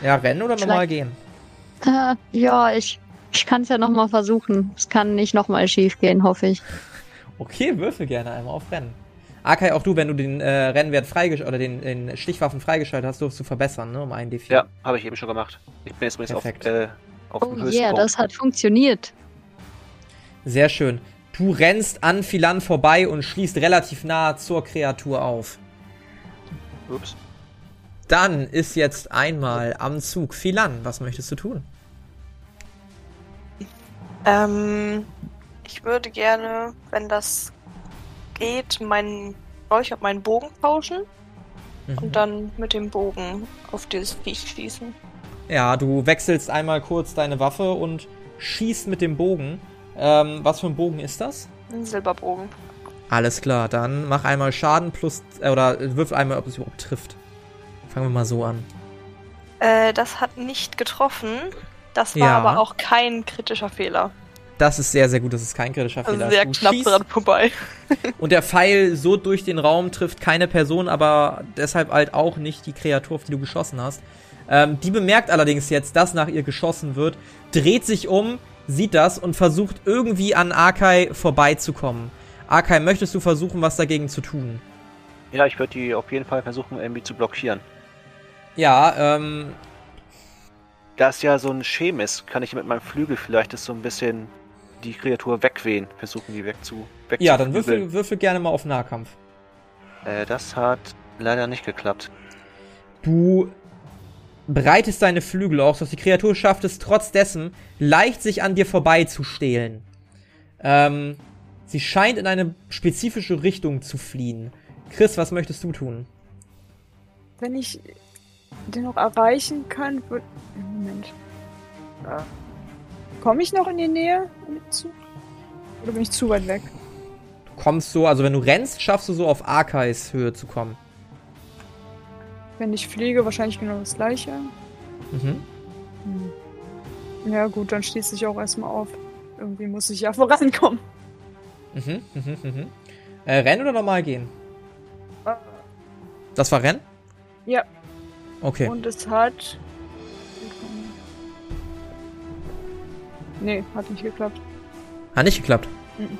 Ja, rennen oder nochmal gehen? Äh, ja, ich, ich kann es ja nochmal versuchen. Es kann nicht nochmal schief gehen, hoffe ich. Okay, würfel gerne einmal auf Rennen. Akai, auch du, wenn du den äh, Rennwert freigeschaltet oder den, den, Stichwaffen freigeschaltet hast, durfst du verbessern, ne? Um einen D4. Ja, habe ich eben schon gemacht. Ich bin jetzt übrigens auf, äh, auf oh, dem yeah, Punkt. das hat funktioniert. Sehr schön. Du rennst an Philan vorbei und schließt relativ nah zur Kreatur auf. Ups. Dann ist jetzt einmal am Zug Philan. Was möchtest du tun? Ähm, ich würde gerne, wenn das geht, meinen Dolch und meinen Bogen tauschen mhm. und dann mit dem Bogen auf dieses Viech schießen. Ja, du wechselst einmal kurz deine Waffe und schießt mit dem Bogen. Ähm, was für ein Bogen ist das? Ein Silberbogen. Alles klar, dann mach einmal Schaden plus, äh, oder wirf einmal, ob es überhaupt trifft. Fangen wir mal so an. Äh, das hat nicht getroffen. Das war ja. aber auch kein kritischer Fehler. Das ist sehr, sehr gut. Das ist kein kritischer Fehler. Also sehr du knapp dran vorbei. und der Pfeil so durch den Raum trifft keine Person, aber deshalb halt auch nicht die Kreatur, auf die du geschossen hast. Ähm, die bemerkt allerdings jetzt, dass nach ihr geschossen wird, dreht sich um, sieht das und versucht irgendwie an Arkai vorbeizukommen. Arkai, möchtest du versuchen, was dagegen zu tun? Ja, ich würde die auf jeden Fall versuchen, irgendwie zu blockieren. Ja, ähm. Da es ja so ein Schem ist, kann ich mit meinem Flügel vielleicht das so ein bisschen die Kreatur wegwehen, versuchen die wegzu. Ja, dann würfel, würfel gerne mal auf Nahkampf. Äh, das hat leider nicht geklappt. Du breitest deine Flügel aus, dass die Kreatur schafft es trotz dessen, leicht sich an dir vorbeizustehlen. Ähm, sie scheint in eine spezifische Richtung zu fliehen. Chris, was möchtest du tun? Wenn ich den noch erreichen kann, wird. Moment. Ja. Komme ich noch in die Nähe Oder bin ich zu weit weg? Du kommst so, also wenn du rennst, schaffst du so auf Arkais Höhe zu kommen. Wenn ich fliege, wahrscheinlich genau das gleiche. Mhm. Hm. Ja, gut, dann schließe ich auch erstmal auf. Irgendwie muss ich ja vorankommen. Mhm, mhm, mhm. Äh, rennen oder normal gehen? Ah. Das war Rennen? Ja. Okay. Und es hat. Nee, hat nicht geklappt. Hat nicht geklappt? Mhm.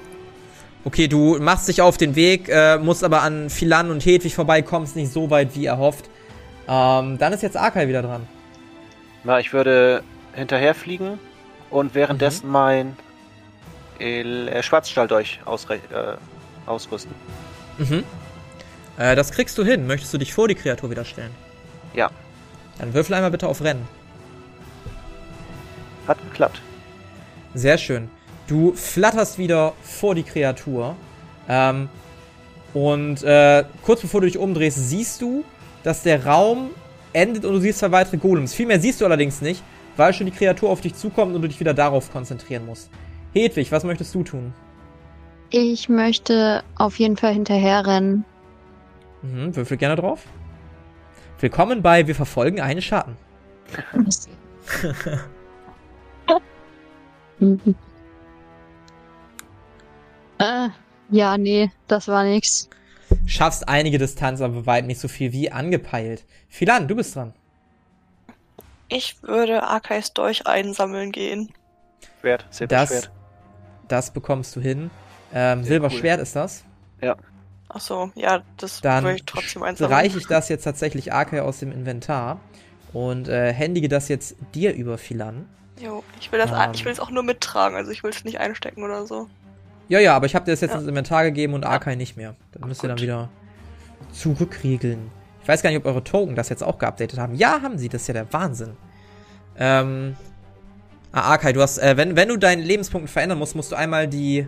Okay, du machst dich auf den Weg, äh, musst aber an Philan und Hedwig vorbeikommen, nicht so weit wie erhofft. Ähm, dann ist jetzt Arkai wieder dran. Na, ich würde hinterherfliegen und währenddessen mhm. mein El äh, Schwarzstahldolch äh, ausrüsten. Mhm. Äh, das kriegst du hin. Möchtest du dich vor die Kreatur wieder stellen? Ja. Dann würfel einmal bitte auf Rennen. Hat geklappt. Sehr schön. Du flatterst wieder vor die Kreatur. Ähm, und äh, kurz bevor du dich umdrehst, siehst du, dass der Raum endet und du siehst zwei weitere Golems. Viel mehr siehst du allerdings nicht, weil schon die Kreatur auf dich zukommt und du dich wieder darauf konzentrieren musst. Hedwig, was möchtest du tun? Ich möchte auf jeden Fall hinterherrennen. Mhm, würfel gerne drauf. Willkommen bei Wir verfolgen einen Schatten. äh, ja, nee, das war nix. Schaffst einige Distanz, aber weit nicht so viel wie angepeilt. Philan, du bist dran. Ich würde Arkais Dolch einsammeln gehen. Schwert, Silberschwert. Das, das bekommst du hin. Ähm, Silberschwert cool. ist das? Ja. Ach so, ja, das Dann würde ich trotzdem einsammeln. Dann reiche ich das jetzt tatsächlich Arkai aus dem Inventar und äh, händige das jetzt dir über, Philan. Jo, ich will das, ähm, ich will es auch nur mittragen, also ich will es nicht einstecken oder so. Ja, ja, aber ich habe dir das jetzt ja. ins Inventar gegeben und Arkai nicht mehr. Dann müsst ihr dann wieder zurückriegeln. Ich weiß gar nicht, ob eure Token das jetzt auch geupdatet haben. Ja, haben sie. Das ist ja der Wahnsinn. Ähm. Ah, Arkai, du hast, äh, wenn, wenn du deinen Lebenspunkt verändern musst, musst du einmal die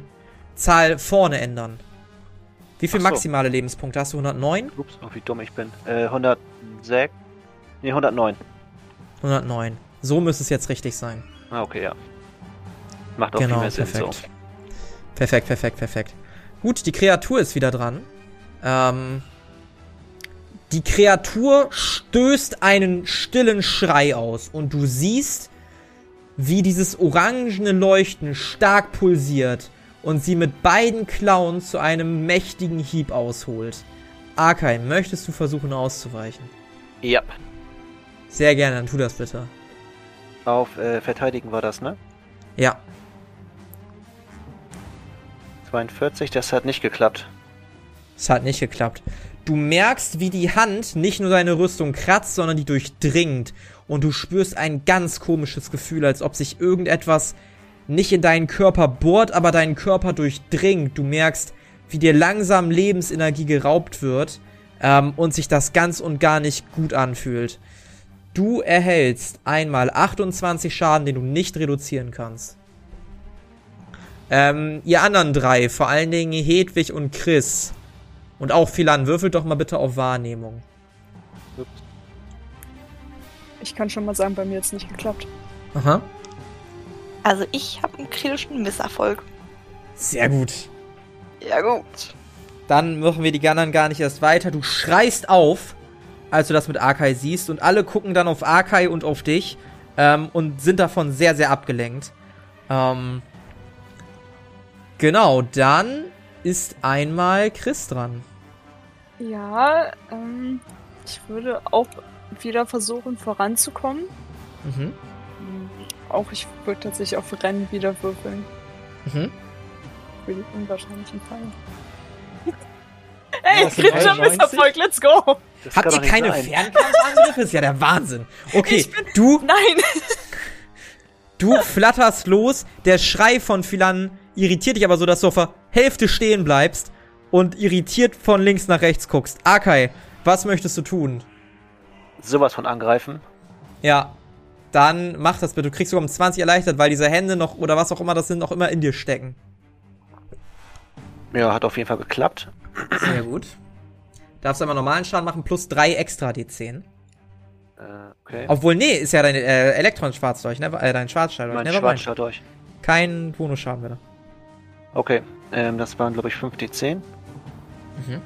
Zahl vorne ändern. Wie viele maximale Lebenspunkte hast du? 109? Ups, oh, wie dumm ich bin. Äh, 106. Nee, 109. 109. So müsste es jetzt richtig sein. Ah, okay, ja. Macht auch genau, viel mehr Sinn perfekt. so. Perfekt, perfekt, perfekt. Gut, die Kreatur ist wieder dran. Ähm, die Kreatur stößt einen stillen Schrei aus und du siehst, wie dieses orangene Leuchten stark pulsiert und sie mit beiden Klauen zu einem mächtigen Hieb ausholt. Arkai, möchtest du versuchen auszuweichen? Ja. Sehr gerne, dann tu das bitte. Auf äh, Verteidigen war das, ne? Ja. 42, das hat nicht geklappt. Es hat nicht geklappt. Du merkst, wie die Hand nicht nur deine Rüstung kratzt, sondern die durchdringt. Und du spürst ein ganz komisches Gefühl, als ob sich irgendetwas nicht in deinen Körper bohrt, aber deinen Körper durchdringt. Du merkst, wie dir langsam Lebensenergie geraubt wird ähm, und sich das ganz und gar nicht gut anfühlt. Du erhältst einmal 28 Schaden, den du nicht reduzieren kannst. Ähm, ihr anderen drei, vor allen Dingen Hedwig und Chris. Und auch Philan, würfelt doch mal bitte auf Wahrnehmung. Ich kann schon mal sagen, bei mir jetzt nicht geklappt. Aha. Also ich habe einen kritischen Misserfolg. Sehr gut. Ja gut. Dann machen wir die anderen gar nicht erst weiter. Du schreist auf, als du das mit Arkai siehst. Und alle gucken dann auf Arkai und auf dich. Ähm, und sind davon sehr, sehr abgelenkt. Ähm, genau, dann ist einmal Chris dran. Ja, ähm, ich würde auch wieder versuchen voranzukommen. Mhm. Auch ich würde tatsächlich auf Rennen wieder würfeln. Mhm. Für die unwahrscheinlichen Fall. Ey, kritischer Misserfolg, let's go! Das Habt ihr keine Fernkampfangriffe? ist ja der Wahnsinn. Okay, du. Nein! Du flatterst los, der Schrei von Philan irritiert dich aber so, dass du auf der Hälfte stehen bleibst und irritiert von links nach rechts guckst. Akai, was möchtest du tun? Sowas von angreifen. Ja. Dann mach das bitte. Du kriegst sogar um 20 erleichtert, weil diese Hände noch oder was auch immer das sind, noch immer in dir stecken. Ja, hat auf jeden Fall geklappt. Sehr gut. Darfst du einmal normalen Schaden machen, plus 3 extra D10. Äh, okay. Obwohl, nee, ist ja dein äh, Elektron-Schwarzdolch, ne? Äh, dein Schwarzschalldolch. Mein Schwarzschalldolch. Kein Bonusschaden bitte. Okay, ähm, das waren, glaube ich, 5 D10. Mhm.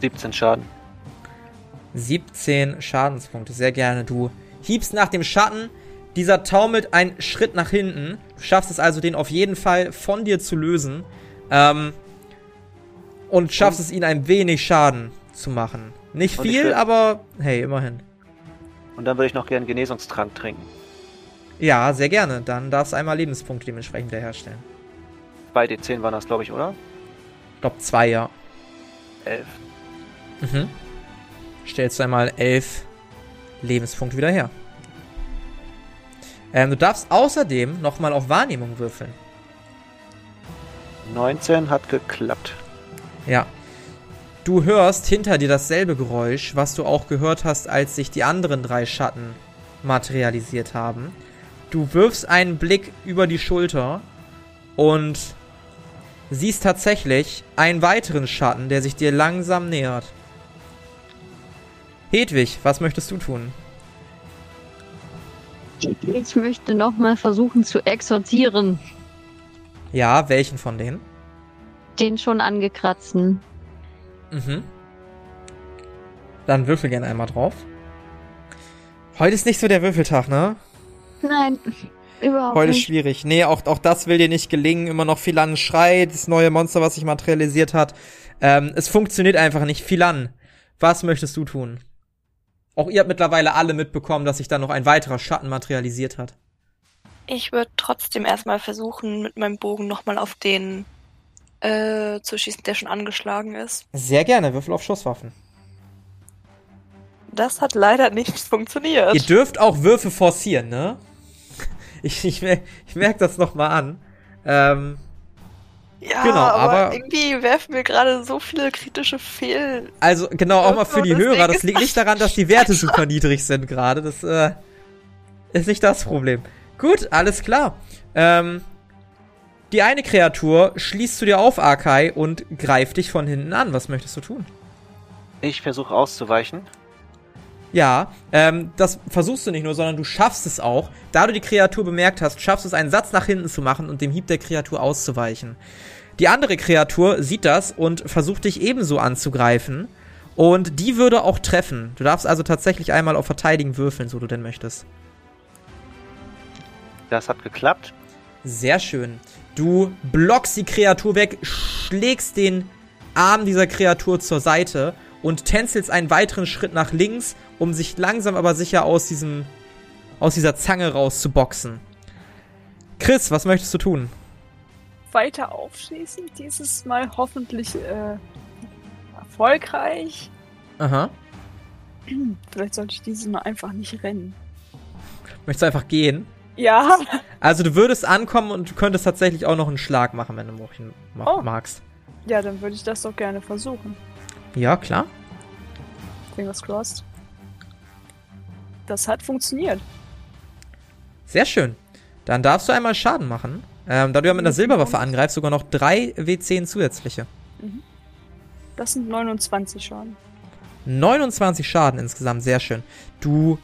17 Schaden. 17 Schadenspunkte, sehr gerne. Du hiebst nach dem Schatten, dieser taumelt einen Schritt nach hinten. Du schaffst es also, den auf jeden Fall von dir zu lösen. Ähm, und schaffst und? es, ihn ein wenig Schaden zu machen. Nicht viel, will, aber hey, immerhin. Und dann würde ich noch gerne Genesungstrank trinken. Ja, sehr gerne. Dann darfst du einmal Lebenspunkte dementsprechend wiederherstellen. 2 D10 waren das, glaube ich, oder? Ich glaube, zwei, ja. 11. Mhm. Stellst du einmal 11 Lebenspunkte wieder her. Ähm, du darfst außerdem nochmal auf Wahrnehmung würfeln. 19 hat geklappt. Ja. Du hörst hinter dir dasselbe Geräusch, was du auch gehört hast, als sich die anderen drei Schatten materialisiert haben. Du wirfst einen Blick über die Schulter und siehst tatsächlich einen weiteren Schatten, der sich dir langsam nähert. Hedwig, was möchtest du tun? Ich möchte nochmal versuchen zu exorzieren. Ja, welchen von denen? Den schon angekratzten. Mhm. Dann würfel gerne einmal drauf. Heute ist nicht so der Würfeltag, ne? Nein, überhaupt Heute nicht. ist schwierig. Nee, auch, auch das will dir nicht gelingen. Immer noch Philan schreit, das neue Monster, was sich materialisiert hat. Ähm, es funktioniert einfach nicht. Philan, was möchtest du tun? Auch ihr habt mittlerweile alle mitbekommen, dass sich da noch ein weiterer Schatten materialisiert hat. Ich würde trotzdem erstmal versuchen, mit meinem Bogen nochmal auf den äh, zu schießen, der schon angeschlagen ist. Sehr gerne, Würfel auf Schusswaffen. Das hat leider nicht funktioniert. Ihr dürft auch Würfe forcieren, ne? Ich, ich, ich merke das nochmal an. Ähm, ja, genau, aber, aber irgendwie werfen wir gerade so viele kritische Fehl. Also genau, auch mal für die Hörer. Das liegt nicht daran, dass die Werte super niedrig sind gerade. Das äh, ist nicht das Problem. Gut, alles klar. Ähm, die eine Kreatur schließt zu dir auf, Arkai, und greift dich von hinten an. Was möchtest du tun? Ich versuche auszuweichen. Ja, ähm, das versuchst du nicht nur, sondern du schaffst es auch. Da du die Kreatur bemerkt hast, schaffst du es, einen Satz nach hinten zu machen und dem Hieb der Kreatur auszuweichen. Die andere Kreatur sieht das und versucht dich ebenso anzugreifen. Und die würde auch treffen. Du darfst also tatsächlich einmal auf Verteidigen würfeln, so du denn möchtest. Das hat geklappt. Sehr schön. Du blockst die Kreatur weg, schlägst den Arm dieser Kreatur zur Seite und tänzelst einen weiteren Schritt nach links, um sich langsam aber sicher aus diesem aus dieser Zange rauszuboxen. Chris, was möchtest du tun? Weiter aufschließen, dieses Mal hoffentlich äh, erfolgreich. Aha. Vielleicht sollte ich dieses Mal einfach nicht rennen. Möchtest du einfach gehen? Ja. Also du würdest ankommen und du könntest tatsächlich auch noch einen Schlag machen, wenn du Mochen oh. magst. Ja, dann würde ich das doch gerne versuchen. Ja, klar. Fingers crossed. Das hat funktioniert. Sehr schön. Dann darfst du einmal Schaden machen. Ähm, da du ja mit einer Silberwaffe angreifst, sogar noch drei W10 zusätzliche. Mhm. Das sind 29 Schaden. 29 Schaden insgesamt, sehr schön. Du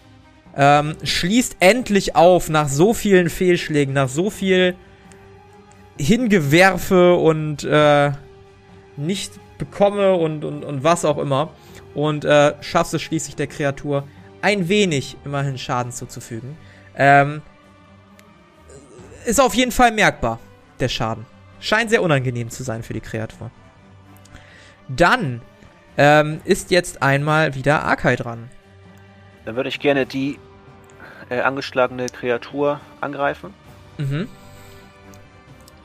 ähm, schließt endlich auf nach so vielen Fehlschlägen, nach so viel Hingewerfe und äh, nicht bekomme und, und, und was auch immer. Und äh, schaffst es schließlich der Kreatur ein wenig immerhin Schaden zuzufügen. Ähm, ist auf jeden Fall merkbar, der Schaden. Scheint sehr unangenehm zu sein für die Kreatur. Dann ähm, ist jetzt einmal wieder Arkai dran. Dann würde ich gerne die äh, angeschlagene Kreatur angreifen. Mhm.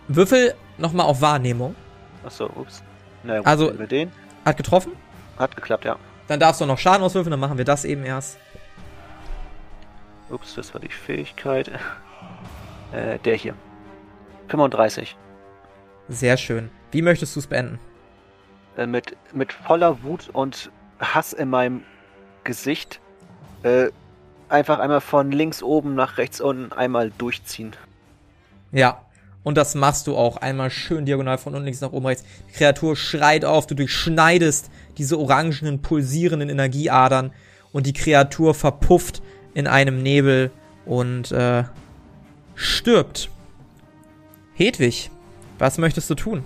Würfel nochmal auf Wahrnehmung. Achso, ups. Na gut, also, den. hat getroffen? Hat geklappt, ja. Dann darfst du noch Schaden auswürfeln, dann machen wir das eben erst. Ups, das war die Fähigkeit. Äh, der hier. 35. Sehr schön. Wie möchtest du es beenden? Äh, mit, mit voller Wut und Hass in meinem Gesicht. Äh, einfach einmal von links oben nach rechts unten einmal durchziehen. Ja. Und das machst du auch. Einmal schön diagonal von unten links nach oben rechts. Die Kreatur schreit auf, du durchschneidest diese orangenen, pulsierenden Energieadern und die Kreatur verpufft in einem Nebel und äh, stirbt. Hedwig, was möchtest du tun?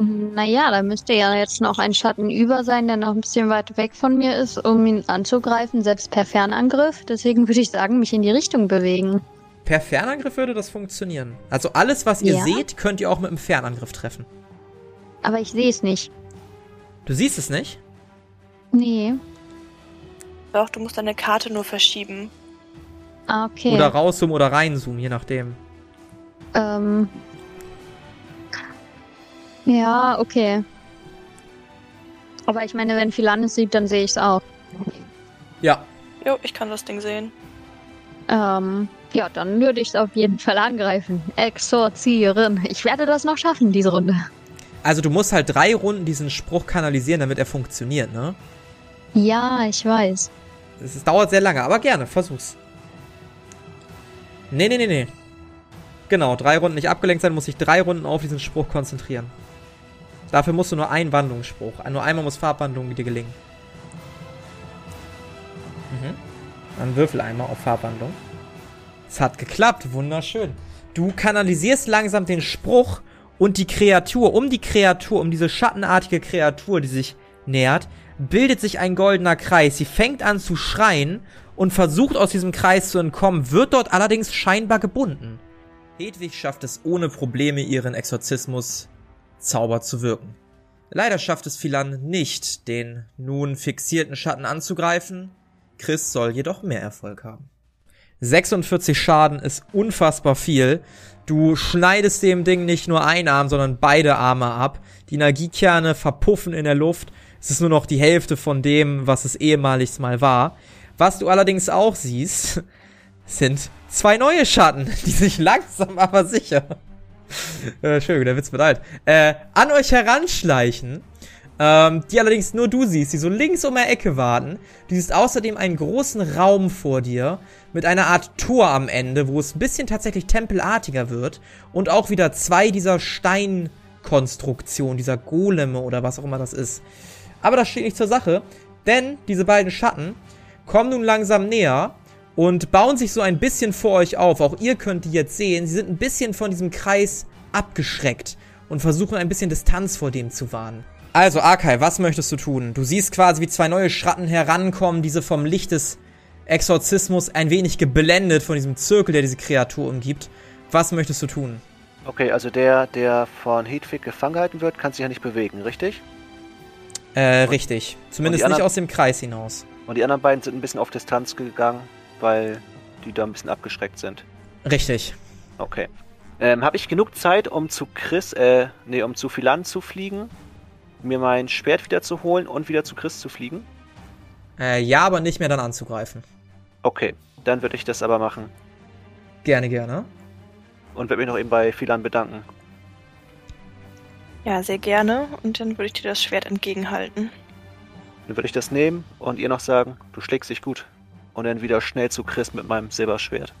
Naja, da müsste ja jetzt noch ein Schatten über sein, der noch ein bisschen weit weg von mir ist, um ihn anzugreifen, selbst per Fernangriff. Deswegen würde ich sagen, mich in die Richtung bewegen. Per Fernangriff würde das funktionieren. Also alles, was ihr ja. seht, könnt ihr auch mit einem Fernangriff treffen. Aber ich sehe es nicht. Du siehst es nicht? Nee. Doch, du musst deine Karte nur verschieben. Ah, okay. Oder rauszoomen oder reinzoomen, je nachdem. Ähm. Ja, okay. Aber ich meine, wenn Philanis sieht, dann sehe ich es auch. Ja. Jo, ich kann das Ding sehen. Ähm, ja, dann würde ich es auf jeden Fall angreifen. Exorzieren. Ich werde das noch schaffen, diese Runde. Also du musst halt drei Runden diesen Spruch kanalisieren, damit er funktioniert, ne? Ja, ich weiß. Es dauert sehr lange, aber gerne, versuch's. Nee, nee, nee, nee. Genau, drei Runden nicht abgelenkt sein, muss ich drei Runden auf diesen Spruch konzentrieren. Dafür musst du nur einen Wandlungsspruch. Nur einmal muss Farbwandlung dir gelingen. Mhm. Dann würfel einmal auf Farbwandlung. Es hat geklappt, wunderschön. Du kanalisierst langsam den Spruch und die Kreatur, um die Kreatur, um diese schattenartige Kreatur, die sich nähert, bildet sich ein goldener Kreis. Sie fängt an zu schreien und versucht aus diesem Kreis zu entkommen, wird dort allerdings scheinbar gebunden. Hedwig schafft es ohne Probleme, ihren Exorzismus Zauber zu wirken. Leider schafft es Philan nicht, den nun fixierten Schatten anzugreifen. Chris soll jedoch mehr Erfolg haben. 46 Schaden ist unfassbar viel. Du schneidest dem Ding nicht nur einen Arm, sondern beide Arme ab. Die Energiekerne verpuffen in der Luft. Es ist nur noch die Hälfte von dem, was es ehemalig mal war. Was du allerdings auch siehst, sind zwei neue Schatten, die sich langsam aber sicher, äh, Entschuldigung, der Witz wird alt, äh, an euch heranschleichen, ähm, die allerdings nur du siehst, die so links um der Ecke warten. Du siehst außerdem einen großen Raum vor dir mit einer Art Tor am Ende, wo es ein bisschen tatsächlich tempelartiger wird und auch wieder zwei dieser Steinkonstruktionen, dieser Goleme oder was auch immer das ist. Aber das steht nicht zur Sache, denn diese beiden Schatten kommen nun langsam näher und bauen sich so ein bisschen vor euch auf. Auch ihr könnt die jetzt sehen. Sie sind ein bisschen von diesem Kreis abgeschreckt und versuchen ein bisschen Distanz vor dem zu wahren. Also, Arkai, was möchtest du tun? Du siehst quasi, wie zwei neue Schratten herankommen, diese vom Licht des Exorzismus ein wenig geblendet von diesem Zirkel, der diese Kreatur umgibt. Was möchtest du tun? Okay, also der, der von Hedwig gefangen gehalten wird, kann sich ja nicht bewegen, richtig? Äh, richtig. Zumindest nicht aus dem Kreis hinaus. Und die anderen beiden sind ein bisschen auf Distanz gegangen, weil die da ein bisschen abgeschreckt sind. Richtig. Okay. Ähm, Habe ich genug Zeit, um zu Chris, äh, nee, um zu Philan zu fliegen, mir mein Schwert wieder zu holen und wieder zu Chris zu fliegen? Äh, ja, aber nicht mehr dann anzugreifen. Okay, dann würde ich das aber machen. Gerne, gerne. Und würde mich noch eben bei Philan bedanken. Ja, sehr gerne. Und dann würde ich dir das Schwert entgegenhalten. Dann würde ich das nehmen und ihr noch sagen, du schlägst dich gut. Und dann wieder schnell zu Chris mit meinem Silberschwert.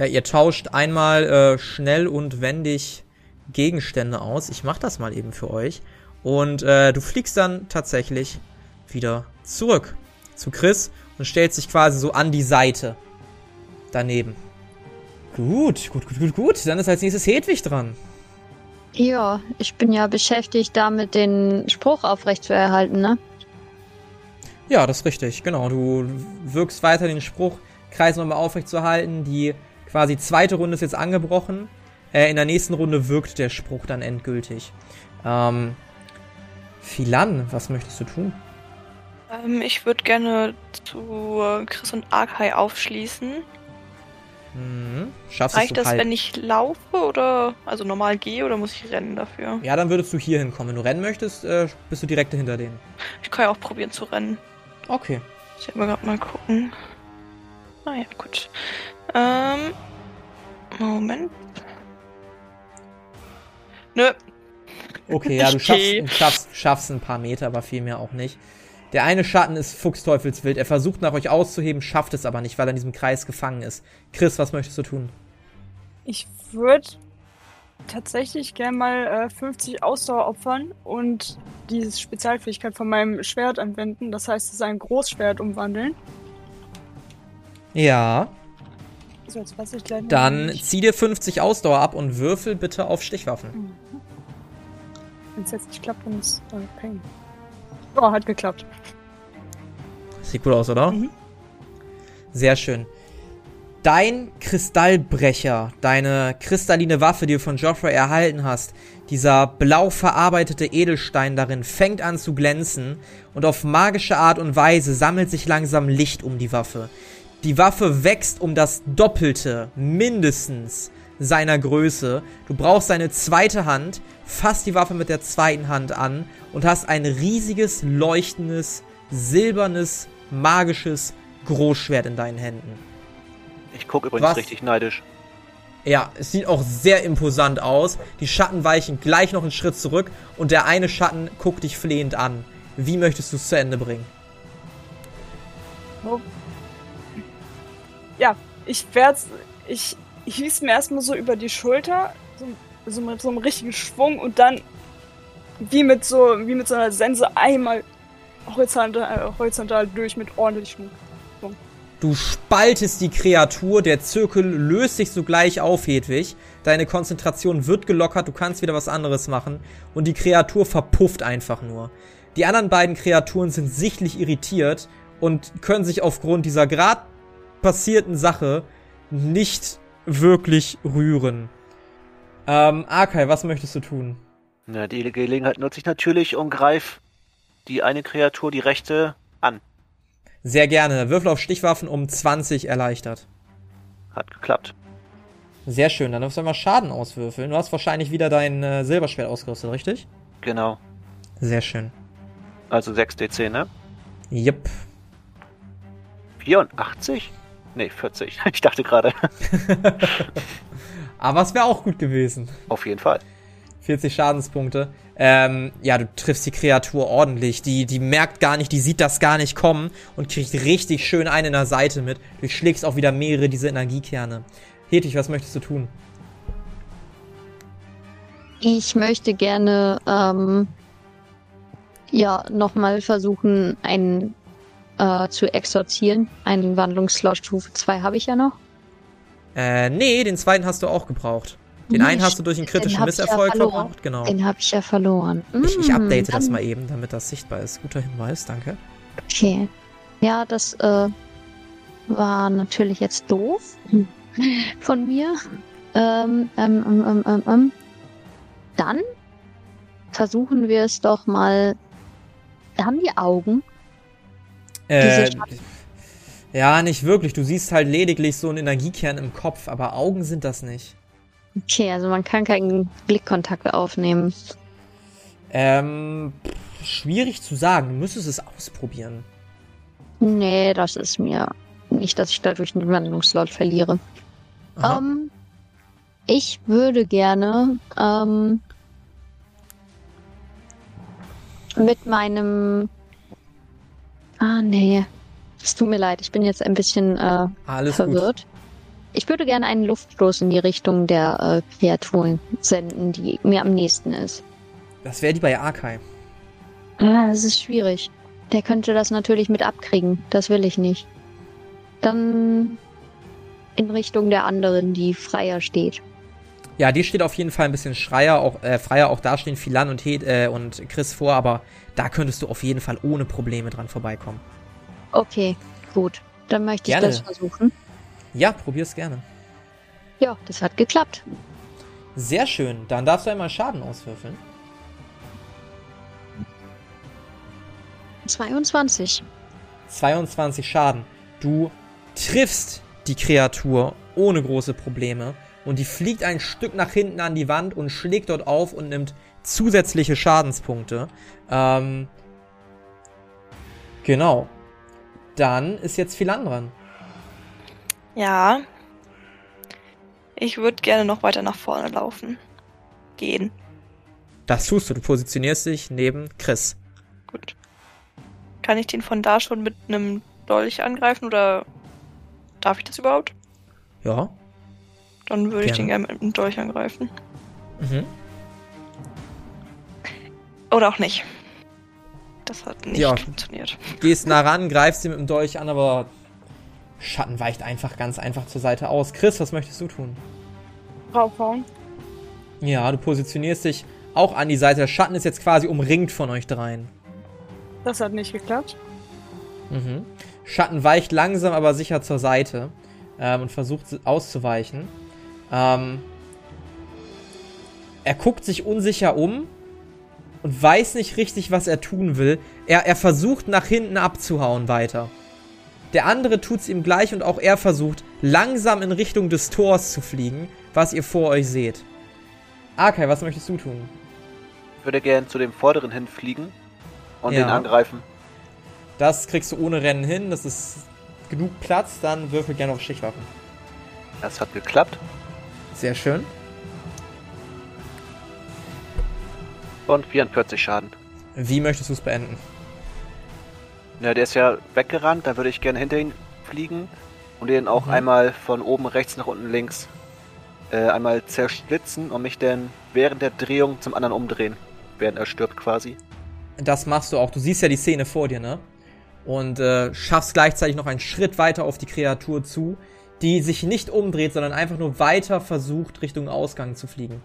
Ja, ihr tauscht einmal äh, schnell und wendig Gegenstände aus. Ich mach das mal eben für euch. Und äh, du fliegst dann tatsächlich wieder zurück zu Chris und stellst dich quasi so an die Seite daneben. Gut, gut, gut, gut, gut. Dann ist als nächstes Hedwig dran. Ja, ich bin ja beschäftigt damit, den Spruch aufrechtzuerhalten, ne? Ja, das ist richtig, genau. Du wirkst weiter den Spruch, Kreis nochmal aufrechtzuerhalten. Die quasi zweite Runde ist jetzt angebrochen. Äh, in der nächsten Runde wirkt der Spruch dann endgültig. Ähm, Philan, was möchtest du tun? Ähm, ich würde gerne zu Chris und Arkai aufschließen. Mhm. Schaffst Reicht du das, halb. wenn ich laufe oder also normal gehe oder muss ich rennen dafür? Ja, dann würdest du hier hinkommen. Wenn du rennen möchtest, äh, bist du direkt hinter denen. Ich kann ja auch probieren zu rennen. Okay. Ich will gerade mal gucken. Naja, gut. Ähm. Moment. Nö. Okay, ja, du schaffst, schaffst, schaffst ein paar Meter, aber viel mehr auch nicht. Der eine Schatten ist fuchsteufelswild. Er versucht nach euch auszuheben, schafft es aber nicht, weil er in diesem Kreis gefangen ist. Chris, was möchtest du tun? Ich würde tatsächlich gern mal äh, 50 Ausdauer opfern und diese Spezialfähigkeit von meinem Schwert anwenden. Das heißt, es ist ein Großschwert umwandeln. Ja. So, jetzt weiß ich leider Dann nicht. zieh dir 50 Ausdauer ab und würfel bitte auf Stichwaffen. Wenn es jetzt nicht klappt, dann ist äh, Pain. Oh, hat geklappt. Sieht gut aus, oder? Mhm. Sehr schön. Dein Kristallbrecher, deine kristalline Waffe, die du von Joffrey erhalten hast, dieser blau verarbeitete Edelstein darin fängt an zu glänzen und auf magische Art und Weise sammelt sich langsam Licht um die Waffe. Die Waffe wächst um das Doppelte, mindestens, seiner Größe. Du brauchst deine zweite Hand, fasst die Waffe mit der zweiten Hand an und hast ein riesiges, leuchtendes, silbernes, magisches Großschwert in deinen Händen. Ich gucke übrigens Was? richtig neidisch. Ja, es sieht auch sehr imposant aus. Die Schatten weichen gleich noch einen Schritt zurück und der eine Schatten guckt dich flehend an. Wie möchtest du es zu Ende bringen? Ja, ich werde ich, ich hieß mir erstmal so über die Schulter, so, so mit so einem richtigen Schwung und dann wie mit so, wie mit so einer Sense einmal horizontal, horizontal durch mit ordentlichem. Du spaltest die Kreatur, der Zirkel löst sich sogleich auf, Hedwig. Deine Konzentration wird gelockert, du kannst wieder was anderes machen und die Kreatur verpufft einfach nur. Die anderen beiden Kreaturen sind sichtlich irritiert und können sich aufgrund dieser gerade passierten Sache nicht wirklich rühren. Ähm, Arkai, was möchtest du tun? Na, die Gelegenheit nutze ich natürlich und greife die eine Kreatur, die rechte, an. Sehr gerne. Würfel auf Stichwaffen um 20 erleichtert. Hat geklappt. Sehr schön, dann darfst du mal Schaden auswürfeln. Du hast wahrscheinlich wieder dein äh, Silberschwert ausgerüstet, richtig? Genau. Sehr schön. Also 6 DC, ne? Yep. 84? Nee, 40. Ich dachte gerade. Aber es wäre auch gut gewesen. Auf jeden Fall. 40 Schadenspunkte. Ähm, ja, du triffst die Kreatur ordentlich. Die, die merkt gar nicht, die sieht das gar nicht kommen und kriegt richtig schön einen in der Seite mit. Du schlägst auch wieder mehrere dieser Energiekerne. Hedwig, was möchtest du tun? Ich möchte gerne ähm, ja nochmal versuchen, einen äh, zu exorzieren. Einen Wandlungsslot Stufe 2 habe ich ja noch. Äh, nee, den zweiten hast du auch gebraucht. Den einen hast du durch einen kritischen ja Misserfolg verloren. verbraucht, genau. Den habe ich ja verloren. Ich, ich Mm, update das mal eben, damit das sichtbar ist. Guter Hinweis, danke. Okay. Ja, das äh, war natürlich jetzt doof von mir. Ähm, ähm, ähm, ähm, ähm, ähm. Dann versuchen wir es doch mal. Haben die Augen? Äh, ja, nicht wirklich. Du siehst halt lediglich so einen Energiekern im Kopf, aber Augen sind das nicht. Okay, also man kann keinen Blickkontakt aufnehmen. Ähm, pff, schwierig zu sagen. Du müsstest es ausprobieren. Nee, das ist mir nicht, dass ich dadurch einen Wandlungslot verliere. Aha. Ähm, ich würde gerne ähm, mit meinem. Ah, nee. Es tut mir leid, ich bin jetzt ein bisschen äh, Alles gut. Ich würde gerne einen Luftstoß in die Richtung der äh, Kreaturen senden, die mir am nächsten ist. Das wäre die bei Arkai. Ah, das ist schwierig. Der könnte das natürlich mit abkriegen. Das will ich nicht. Dann in Richtung der anderen, die freier steht. Ja, die steht auf jeden Fall ein bisschen schreier, auch, äh, freier. Auch da stehen Philan und, Hed, äh, und Chris vor, aber da könntest du auf jeden Fall ohne Probleme dran vorbeikommen. Okay, gut. Dann möchte gerne. ich das versuchen. Ja, probier's gerne. Ja, das hat geklappt. Sehr schön. Dann darfst du einmal Schaden auswürfeln. 22. 22 Schaden. Du triffst die Kreatur ohne große Probleme und die fliegt ein Stück nach hinten an die Wand und schlägt dort auf und nimmt zusätzliche Schadenspunkte. Ähm, genau. Dann ist jetzt Philan dran. Ja. Ich würde gerne noch weiter nach vorne laufen. Gehen. Das tust du. Du positionierst dich neben Chris. Gut. Kann ich den von da schon mit einem Dolch angreifen oder darf ich das überhaupt? Ja. Dann würde ich den gerne mit einem Dolch angreifen. Mhm. Oder auch nicht. Das hat nicht ja, funktioniert. Gehst nah ran, greifst sie mit dem Dolch an, aber Schatten weicht einfach ganz einfach zur Seite aus. Chris, was möchtest du tun? Draufhauen. Ja, du positionierst dich auch an die Seite. Der Schatten ist jetzt quasi umringt von euch dreien. Das hat nicht geklappt. Mhm. Schatten weicht langsam, aber sicher zur Seite ähm, und versucht auszuweichen. Ähm, er guckt sich unsicher um und weiß nicht richtig, was er tun will. Er, er versucht nach hinten abzuhauen weiter. Der andere tut es ihm gleich und auch er versucht langsam in Richtung des Tors zu fliegen, was ihr vor euch seht. Arkai, was möchtest du tun? Ich würde gern zu dem vorderen hinfliegen und ja. den angreifen. Das kriegst du ohne Rennen hin, das ist genug Platz, dann würfel gerne auf Stichwaffen. Das hat geklappt. Sehr schön. Und 44 Schaden. Wie möchtest du es beenden? Na, der ist ja weggerannt, da würde ich gerne hinter ihn fliegen und den auch mhm. einmal von oben rechts nach unten links äh, einmal zersplitzen und mich dann während der Drehung zum anderen umdrehen, während er stirbt quasi. Das machst du auch. Du siehst ja die Szene vor dir, ne? Und äh, schaffst gleichzeitig noch einen Schritt weiter auf die Kreatur zu, die sich nicht umdreht, sondern einfach nur weiter versucht, Richtung Ausgang zu fliegen.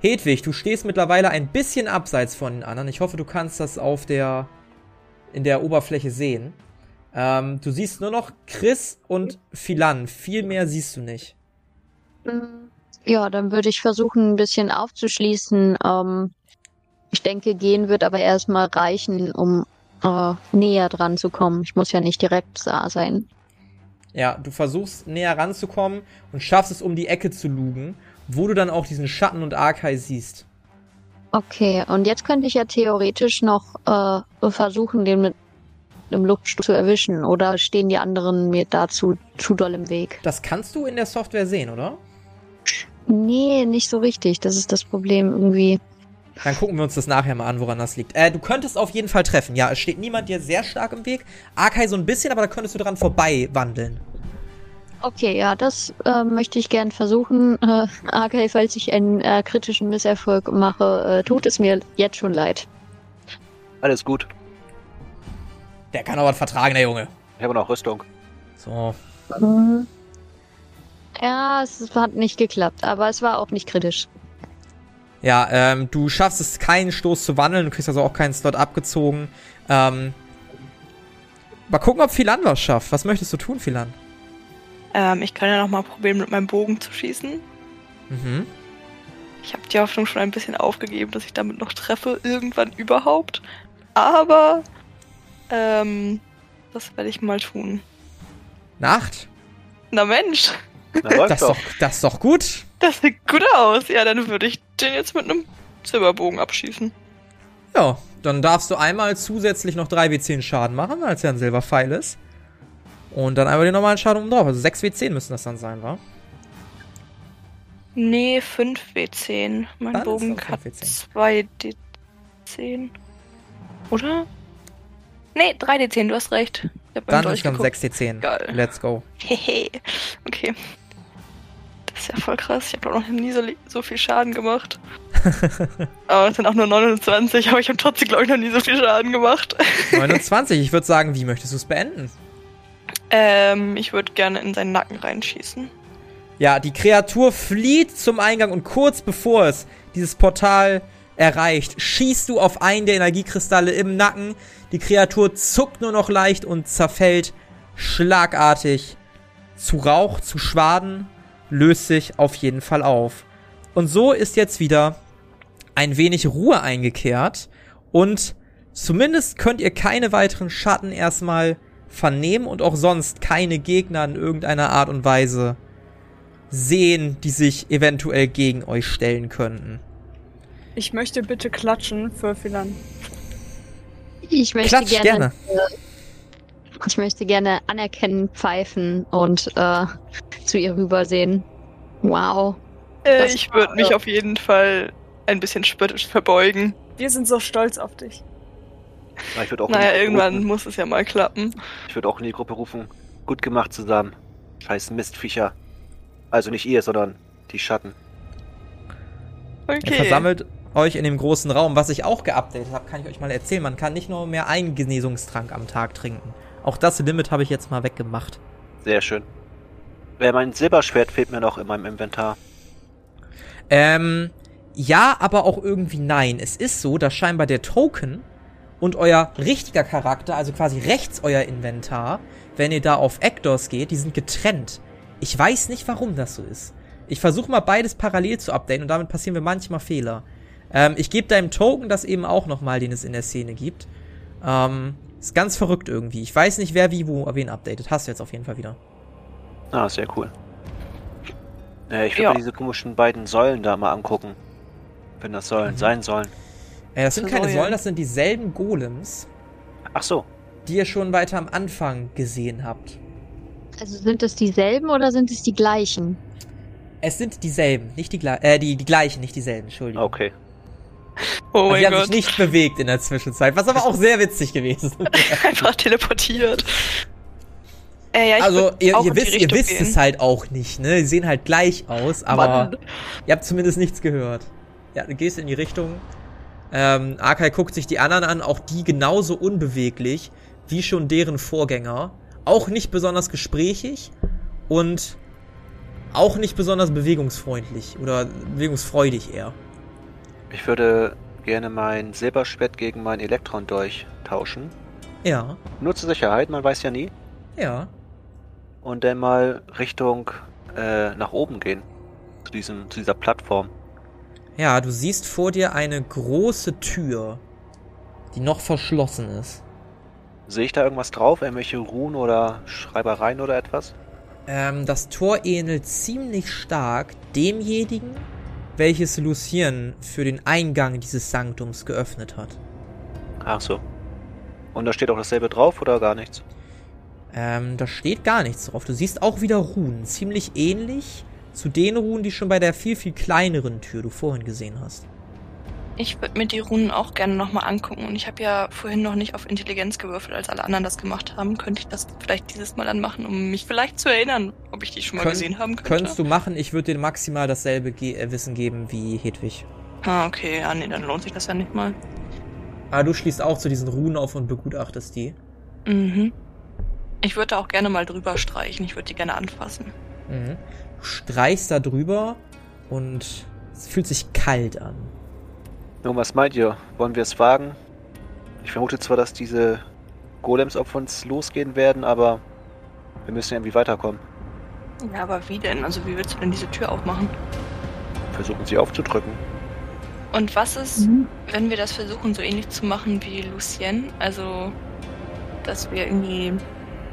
Hedwig, du stehst mittlerweile ein bisschen abseits von den anderen. Ich hoffe, du kannst das auf der in der Oberfläche sehen. Ähm, du siehst nur noch Chris und Philan. Viel mehr siehst du nicht. Ja, dann würde ich versuchen, ein bisschen aufzuschließen. Ähm, ich denke, gehen wird aber erstmal reichen, um äh, näher dran zu kommen. Ich muss ja nicht direkt da sein. Ja, du versuchst näher ranzukommen und schaffst es, um die Ecke zu lugen, wo du dann auch diesen Schatten und Arkai siehst. Okay, und jetzt könnte ich ja theoretisch noch äh, versuchen, den mit einem Luftstoß zu erwischen. Oder stehen die anderen mir dazu zu doll im Weg? Das kannst du in der Software sehen, oder? Nee, nicht so richtig. Das ist das Problem irgendwie. Dann gucken wir uns das nachher mal an, woran das liegt. Äh, du könntest auf jeden Fall treffen. Ja, es steht niemand dir sehr stark im Weg. Arkai so ein bisschen, aber da könntest du dran vorbei wandeln. Okay, ja, das äh, möchte ich gern versuchen. Äh, Arkai, falls ich einen äh, kritischen Misserfolg mache, äh, tut es mir jetzt schon leid. Alles gut. Der kann aber was vertragen, der Junge. Ich habe noch Rüstung. So. Mhm. Ja, es hat nicht geklappt, aber es war auch nicht kritisch. Ja, ähm, du schaffst es keinen Stoß zu wandeln, du kriegst also auch keinen Slot abgezogen. Ähm, mal gucken, ob Philan was schafft. Was möchtest du tun, Philan? Ähm, ich kann ja noch mal probieren, mit meinem Bogen zu schießen. Mhm. Ich habe die Hoffnung schon ein bisschen aufgegeben, dass ich damit noch treffe, irgendwann überhaupt. Aber, ähm, das werde ich mal tun. Nacht? Na Mensch. Na, das, ist doch, das ist doch gut. Das sieht gut aus. Ja, dann würde ich den jetzt mit einem Silberbogen abschießen. Ja, dann darfst du einmal zusätzlich noch 3w10 Schaden machen, weil es ja ein Silberpfeil ist. Und dann einmal den normalen Schaden um drauf. Also 6w10 müssen das dann sein, wa? Nee, 5w10. Mein dann Bogen hat 2d10. Oder? Nee, 3d10, du hast recht. Dann ist dann 6d10. Geil. Let's go. Hehe. okay. ist ja voll krass. Ich habe noch nie so, so viel Schaden gemacht. aber es sind auch nur 29, aber ich habe trotzdem, glaube ich, noch nie so viel Schaden gemacht. 29, ich würde sagen, wie möchtest du es beenden? Ähm, ich würde gerne in seinen Nacken reinschießen. Ja, die Kreatur flieht zum Eingang und kurz bevor es dieses Portal erreicht, schießt du auf einen der Energiekristalle im Nacken. Die Kreatur zuckt nur noch leicht und zerfällt schlagartig zu Rauch, zu Schwaden, löst sich auf jeden Fall auf. Und so ist jetzt wieder ein wenig Ruhe eingekehrt und zumindest könnt ihr keine weiteren Schatten erstmal vernehmen und auch sonst keine Gegner in irgendeiner Art und Weise sehen, die sich eventuell gegen euch stellen könnten. Ich möchte bitte klatschen für Philan. Ich möchte Klatsch, gerne, gerne. Äh, ich möchte gerne anerkennen, pfeifen und äh, zu ihr rübersehen. Wow. Äh, ich würde mich auf jeden Fall ein bisschen spöttisch verbeugen. Wir sind so stolz auf dich. Na, ich auch naja, irgendwann rufen. muss es ja mal klappen. Ich würde auch in die Gruppe rufen. Gut gemacht zusammen. Scheiß Mistviecher. Also nicht ihr, sondern die Schatten. Okay. Ihr versammelt euch in dem großen Raum. Was ich auch geupdatet habe, kann ich euch mal erzählen. Man kann nicht nur mehr einen Genesungstrank am Tag trinken. Auch das Limit habe ich jetzt mal weggemacht. Sehr schön. Wer mein Silberschwert fehlt mir noch in meinem Inventar. Ähm, ja, aber auch irgendwie nein. Es ist so, dass scheinbar der Token und euer richtiger Charakter, also quasi rechts euer Inventar, wenn ihr da auf Actors geht, die sind getrennt. Ich weiß nicht, warum das so ist. Ich versuche mal beides parallel zu updaten und damit passieren mir manchmal Fehler. Ähm, ich gebe deinem Token das eben auch nochmal, den es in der Szene gibt. Ähm, ist ganz verrückt irgendwie. Ich weiß nicht, wer wie wo wen updatet. Hast du jetzt auf jeden Fall wieder. Ah, sehr cool. Äh, ich würde ja. diese komischen beiden Säulen da mal angucken. Wenn das Säulen mhm. sein sollen. Äh, das sind keine Säulen, das sind dieselben Golems. Ach so. Die ihr schon weiter am Anfang gesehen habt. Also sind es dieselben oder sind es die gleichen? Es sind dieselben, nicht die, äh, die, die gleichen, nicht dieselben, Entschuldigung. Okay. Oh also mein die haben Gott. sich nicht bewegt in der Zwischenzeit, was aber auch sehr witzig gewesen ist. Einfach teleportiert. Äh, ja, also ihr, ihr wisst, ihr wisst es halt auch nicht, ne? Die sehen halt gleich aus, aber Mann. ihr habt zumindest nichts gehört. Ja, du gehst in die Richtung. Ähm, Akai guckt sich die anderen an, auch die genauso unbeweglich wie schon deren Vorgänger auch nicht besonders gesprächig und auch nicht besonders bewegungsfreundlich oder bewegungsfreudig eher. Ich würde gerne mein Silberschwert gegen mein Elektron tauschen. Ja. Nur zur Sicherheit, man weiß ja nie. Ja. Und dann mal Richtung äh, nach oben gehen. Zu, diesem, zu dieser Plattform. Ja, du siehst vor dir eine große Tür, die noch verschlossen ist. Sehe ich da irgendwas drauf? Irgendwelche Runen oder Schreibereien oder etwas? Ähm, das Tor ähnelt ziemlich stark demjenigen, welches Lucien für den Eingang dieses Sanktums geöffnet hat. Ach so. Und da steht auch dasselbe drauf oder gar nichts? Ähm, da steht gar nichts drauf. Du siehst auch wieder Runen, ziemlich ähnlich zu den Runen, die schon bei der viel, viel kleineren Tür du vorhin gesehen hast. Ich würde mir die Runen auch gerne nochmal angucken. Und ich habe ja vorhin noch nicht auf Intelligenz gewürfelt, als alle anderen das gemacht haben. Könnte ich das vielleicht dieses Mal dann machen, um mich vielleicht zu erinnern, ob ich die schon mal Kön gesehen haben könnte? Könntest du machen. Ich würde dir maximal dasselbe Ge äh, Wissen geben wie Hedwig. Ah, okay. Ja, nee, dann lohnt sich das ja nicht mal. Ah, du schließt auch zu diesen Runen auf und begutachtest die. Mhm. Ich würde auch gerne mal drüber streichen. Ich würde die gerne anfassen. Mhm. Streichst da drüber und es fühlt sich kalt an. Nun, was meint ihr? Wollen wir es wagen? Ich vermute zwar, dass diese Golems auf uns losgehen werden, aber wir müssen irgendwie weiterkommen. Ja, aber wie denn? Also wie willst du denn diese Tür aufmachen? Versuchen sie aufzudrücken. Und was ist, mhm. wenn wir das versuchen, so ähnlich zu machen wie Lucien? Also, dass wir irgendwie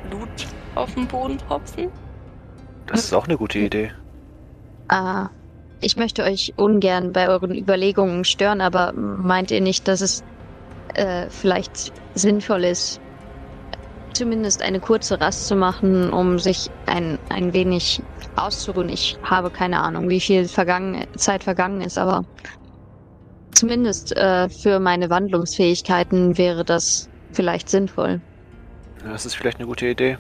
Blut auf den Boden tropfen? Das ist auch eine gute Idee. Ah, ich möchte euch ungern bei euren Überlegungen stören, aber meint ihr nicht, dass es äh, vielleicht sinnvoll ist, zumindest eine kurze Rast zu machen, um sich ein, ein wenig auszuruhen? Ich habe keine Ahnung, wie viel vergangen, Zeit vergangen ist, aber zumindest äh, für meine Wandlungsfähigkeiten wäre das vielleicht sinnvoll. Das ist vielleicht eine gute Idee.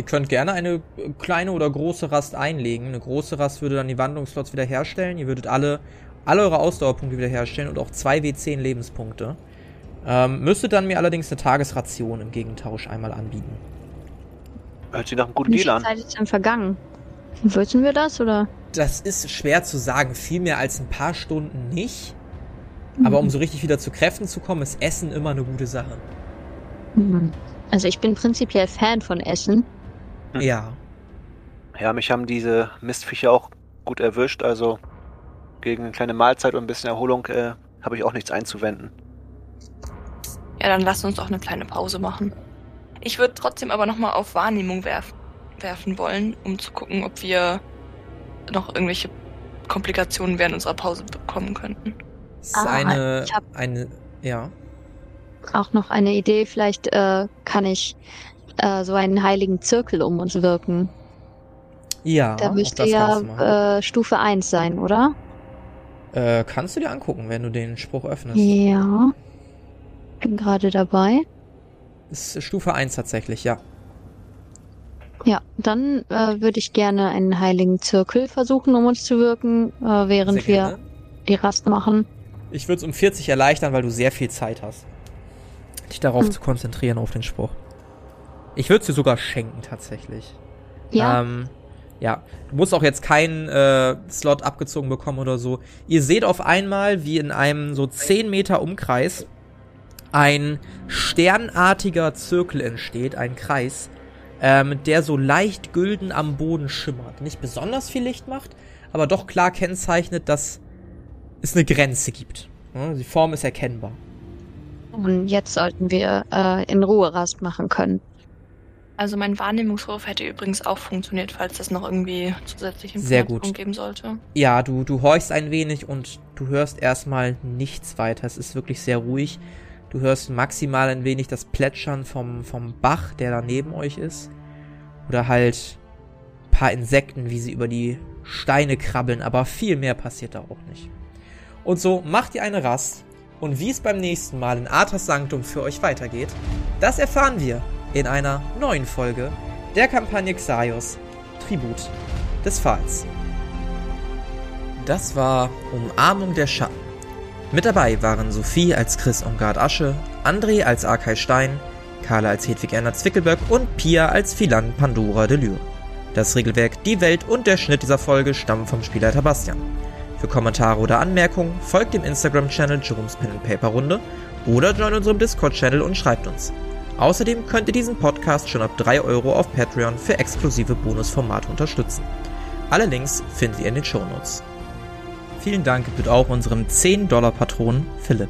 Ihr könnt gerne eine kleine oder große Rast einlegen. Eine große Rast würde dann die Wandlungsslots wiederherstellen. Ihr würdet alle, alle eure Ausdauerpunkte wiederherstellen und auch zwei W10 Lebenspunkte. Ähm, müsstet dann mir allerdings eine Tagesration im Gegentausch einmal anbieten. Hört sich nach einem guten Wie Deal viel an. Zeit ist denn vergangen? Wissen wir das oder? Das ist schwer zu sagen. Viel mehr als ein paar Stunden nicht. Aber um so richtig wieder zu Kräften zu kommen, ist Essen immer eine gute Sache. Mhm. Also ich bin prinzipiell Fan von Essen. Hm. Ja. Ja, mich haben diese Mistviecher auch gut erwischt, also gegen eine kleine Mahlzeit und ein bisschen Erholung äh, habe ich auch nichts einzuwenden. Ja, dann lasst uns doch eine kleine Pause machen. Ich würde trotzdem aber nochmal auf Wahrnehmung werf werfen wollen, um zu gucken, ob wir noch irgendwelche Komplikationen während unserer Pause bekommen könnten. Ah, eine, ich hab- eine, ja. Auch noch eine Idee, vielleicht äh, kann ich äh, so einen heiligen Zirkel um uns wirken. Ja, Da müsste ja äh, Stufe 1 sein, oder? Äh, kannst du dir angucken, wenn du den Spruch öffnest. Ja. Bin gerade dabei. Ist Stufe 1 tatsächlich, ja. Ja, dann äh, würde ich gerne einen heiligen Zirkel versuchen, um uns zu wirken, äh, während wir die Rast machen. Ich würde es um 40 erleichtern, weil du sehr viel Zeit hast. Dich darauf Hm. zu konzentrieren, auf den Spruch. Ich würde dir sogar schenken, tatsächlich. Ja, Ähm, ja, du musst auch jetzt keinen äh, Slot abgezogen bekommen oder so. Ihr seht auf einmal, wie in einem so 10 Meter Umkreis ein sternartiger Zirkel entsteht, ein Kreis, ähm, der so leicht gülden am Boden schimmert. Nicht besonders viel Licht macht, aber doch klar kennzeichnet, dass es eine Grenze gibt. Ja, die Form ist erkennbar. und jetzt sollten wir äh, in Ruhe Rast machen können. Also mein Wahrnehmungswurf hätte übrigens auch funktioniert, falls das noch irgendwie zusätzliche Informationen geben sollte. Ja, du, du horchst ein wenig und du hörst erstmal nichts weiter. Es ist wirklich sehr ruhig. Du hörst maximal ein wenig das Plätschern vom, vom Bach, der da neben euch ist. Oder halt ein paar Insekten, wie sie über die Steine krabbeln, aber viel mehr passiert da auch nicht. Und so macht ihr eine Rast. Und wie es beim nächsten Mal in Arthas Sanctum für euch weitergeht, das erfahren wir in einer neuen Folge der Kampagne Xaios Tribut des Pfahls. Das war Umarmung der Schatten. Mit dabei waren Sophie als Chris Ongard Asche, André als Arkay Stein, Carla als Hedwig Erna Zwickelberg und Pia als Philan Pandora de Lure. Das Regelwerk, die Welt und der Schnitt dieser Folge stammen vom Spielleiter Bastian. Für Kommentare oder Anmerkungen folgt dem Instagram-Channel Jerome's Pen Paper Runde oder join unserem Discord-Channel und schreibt uns. Außerdem könnt ihr diesen Podcast schon ab 3 Euro auf Patreon für exklusive Bonusformate unterstützen. Alle Links findet ihr in den Shownotes. Vielen Dank gebührt auch unserem 10-Dollar-Patron Philipp.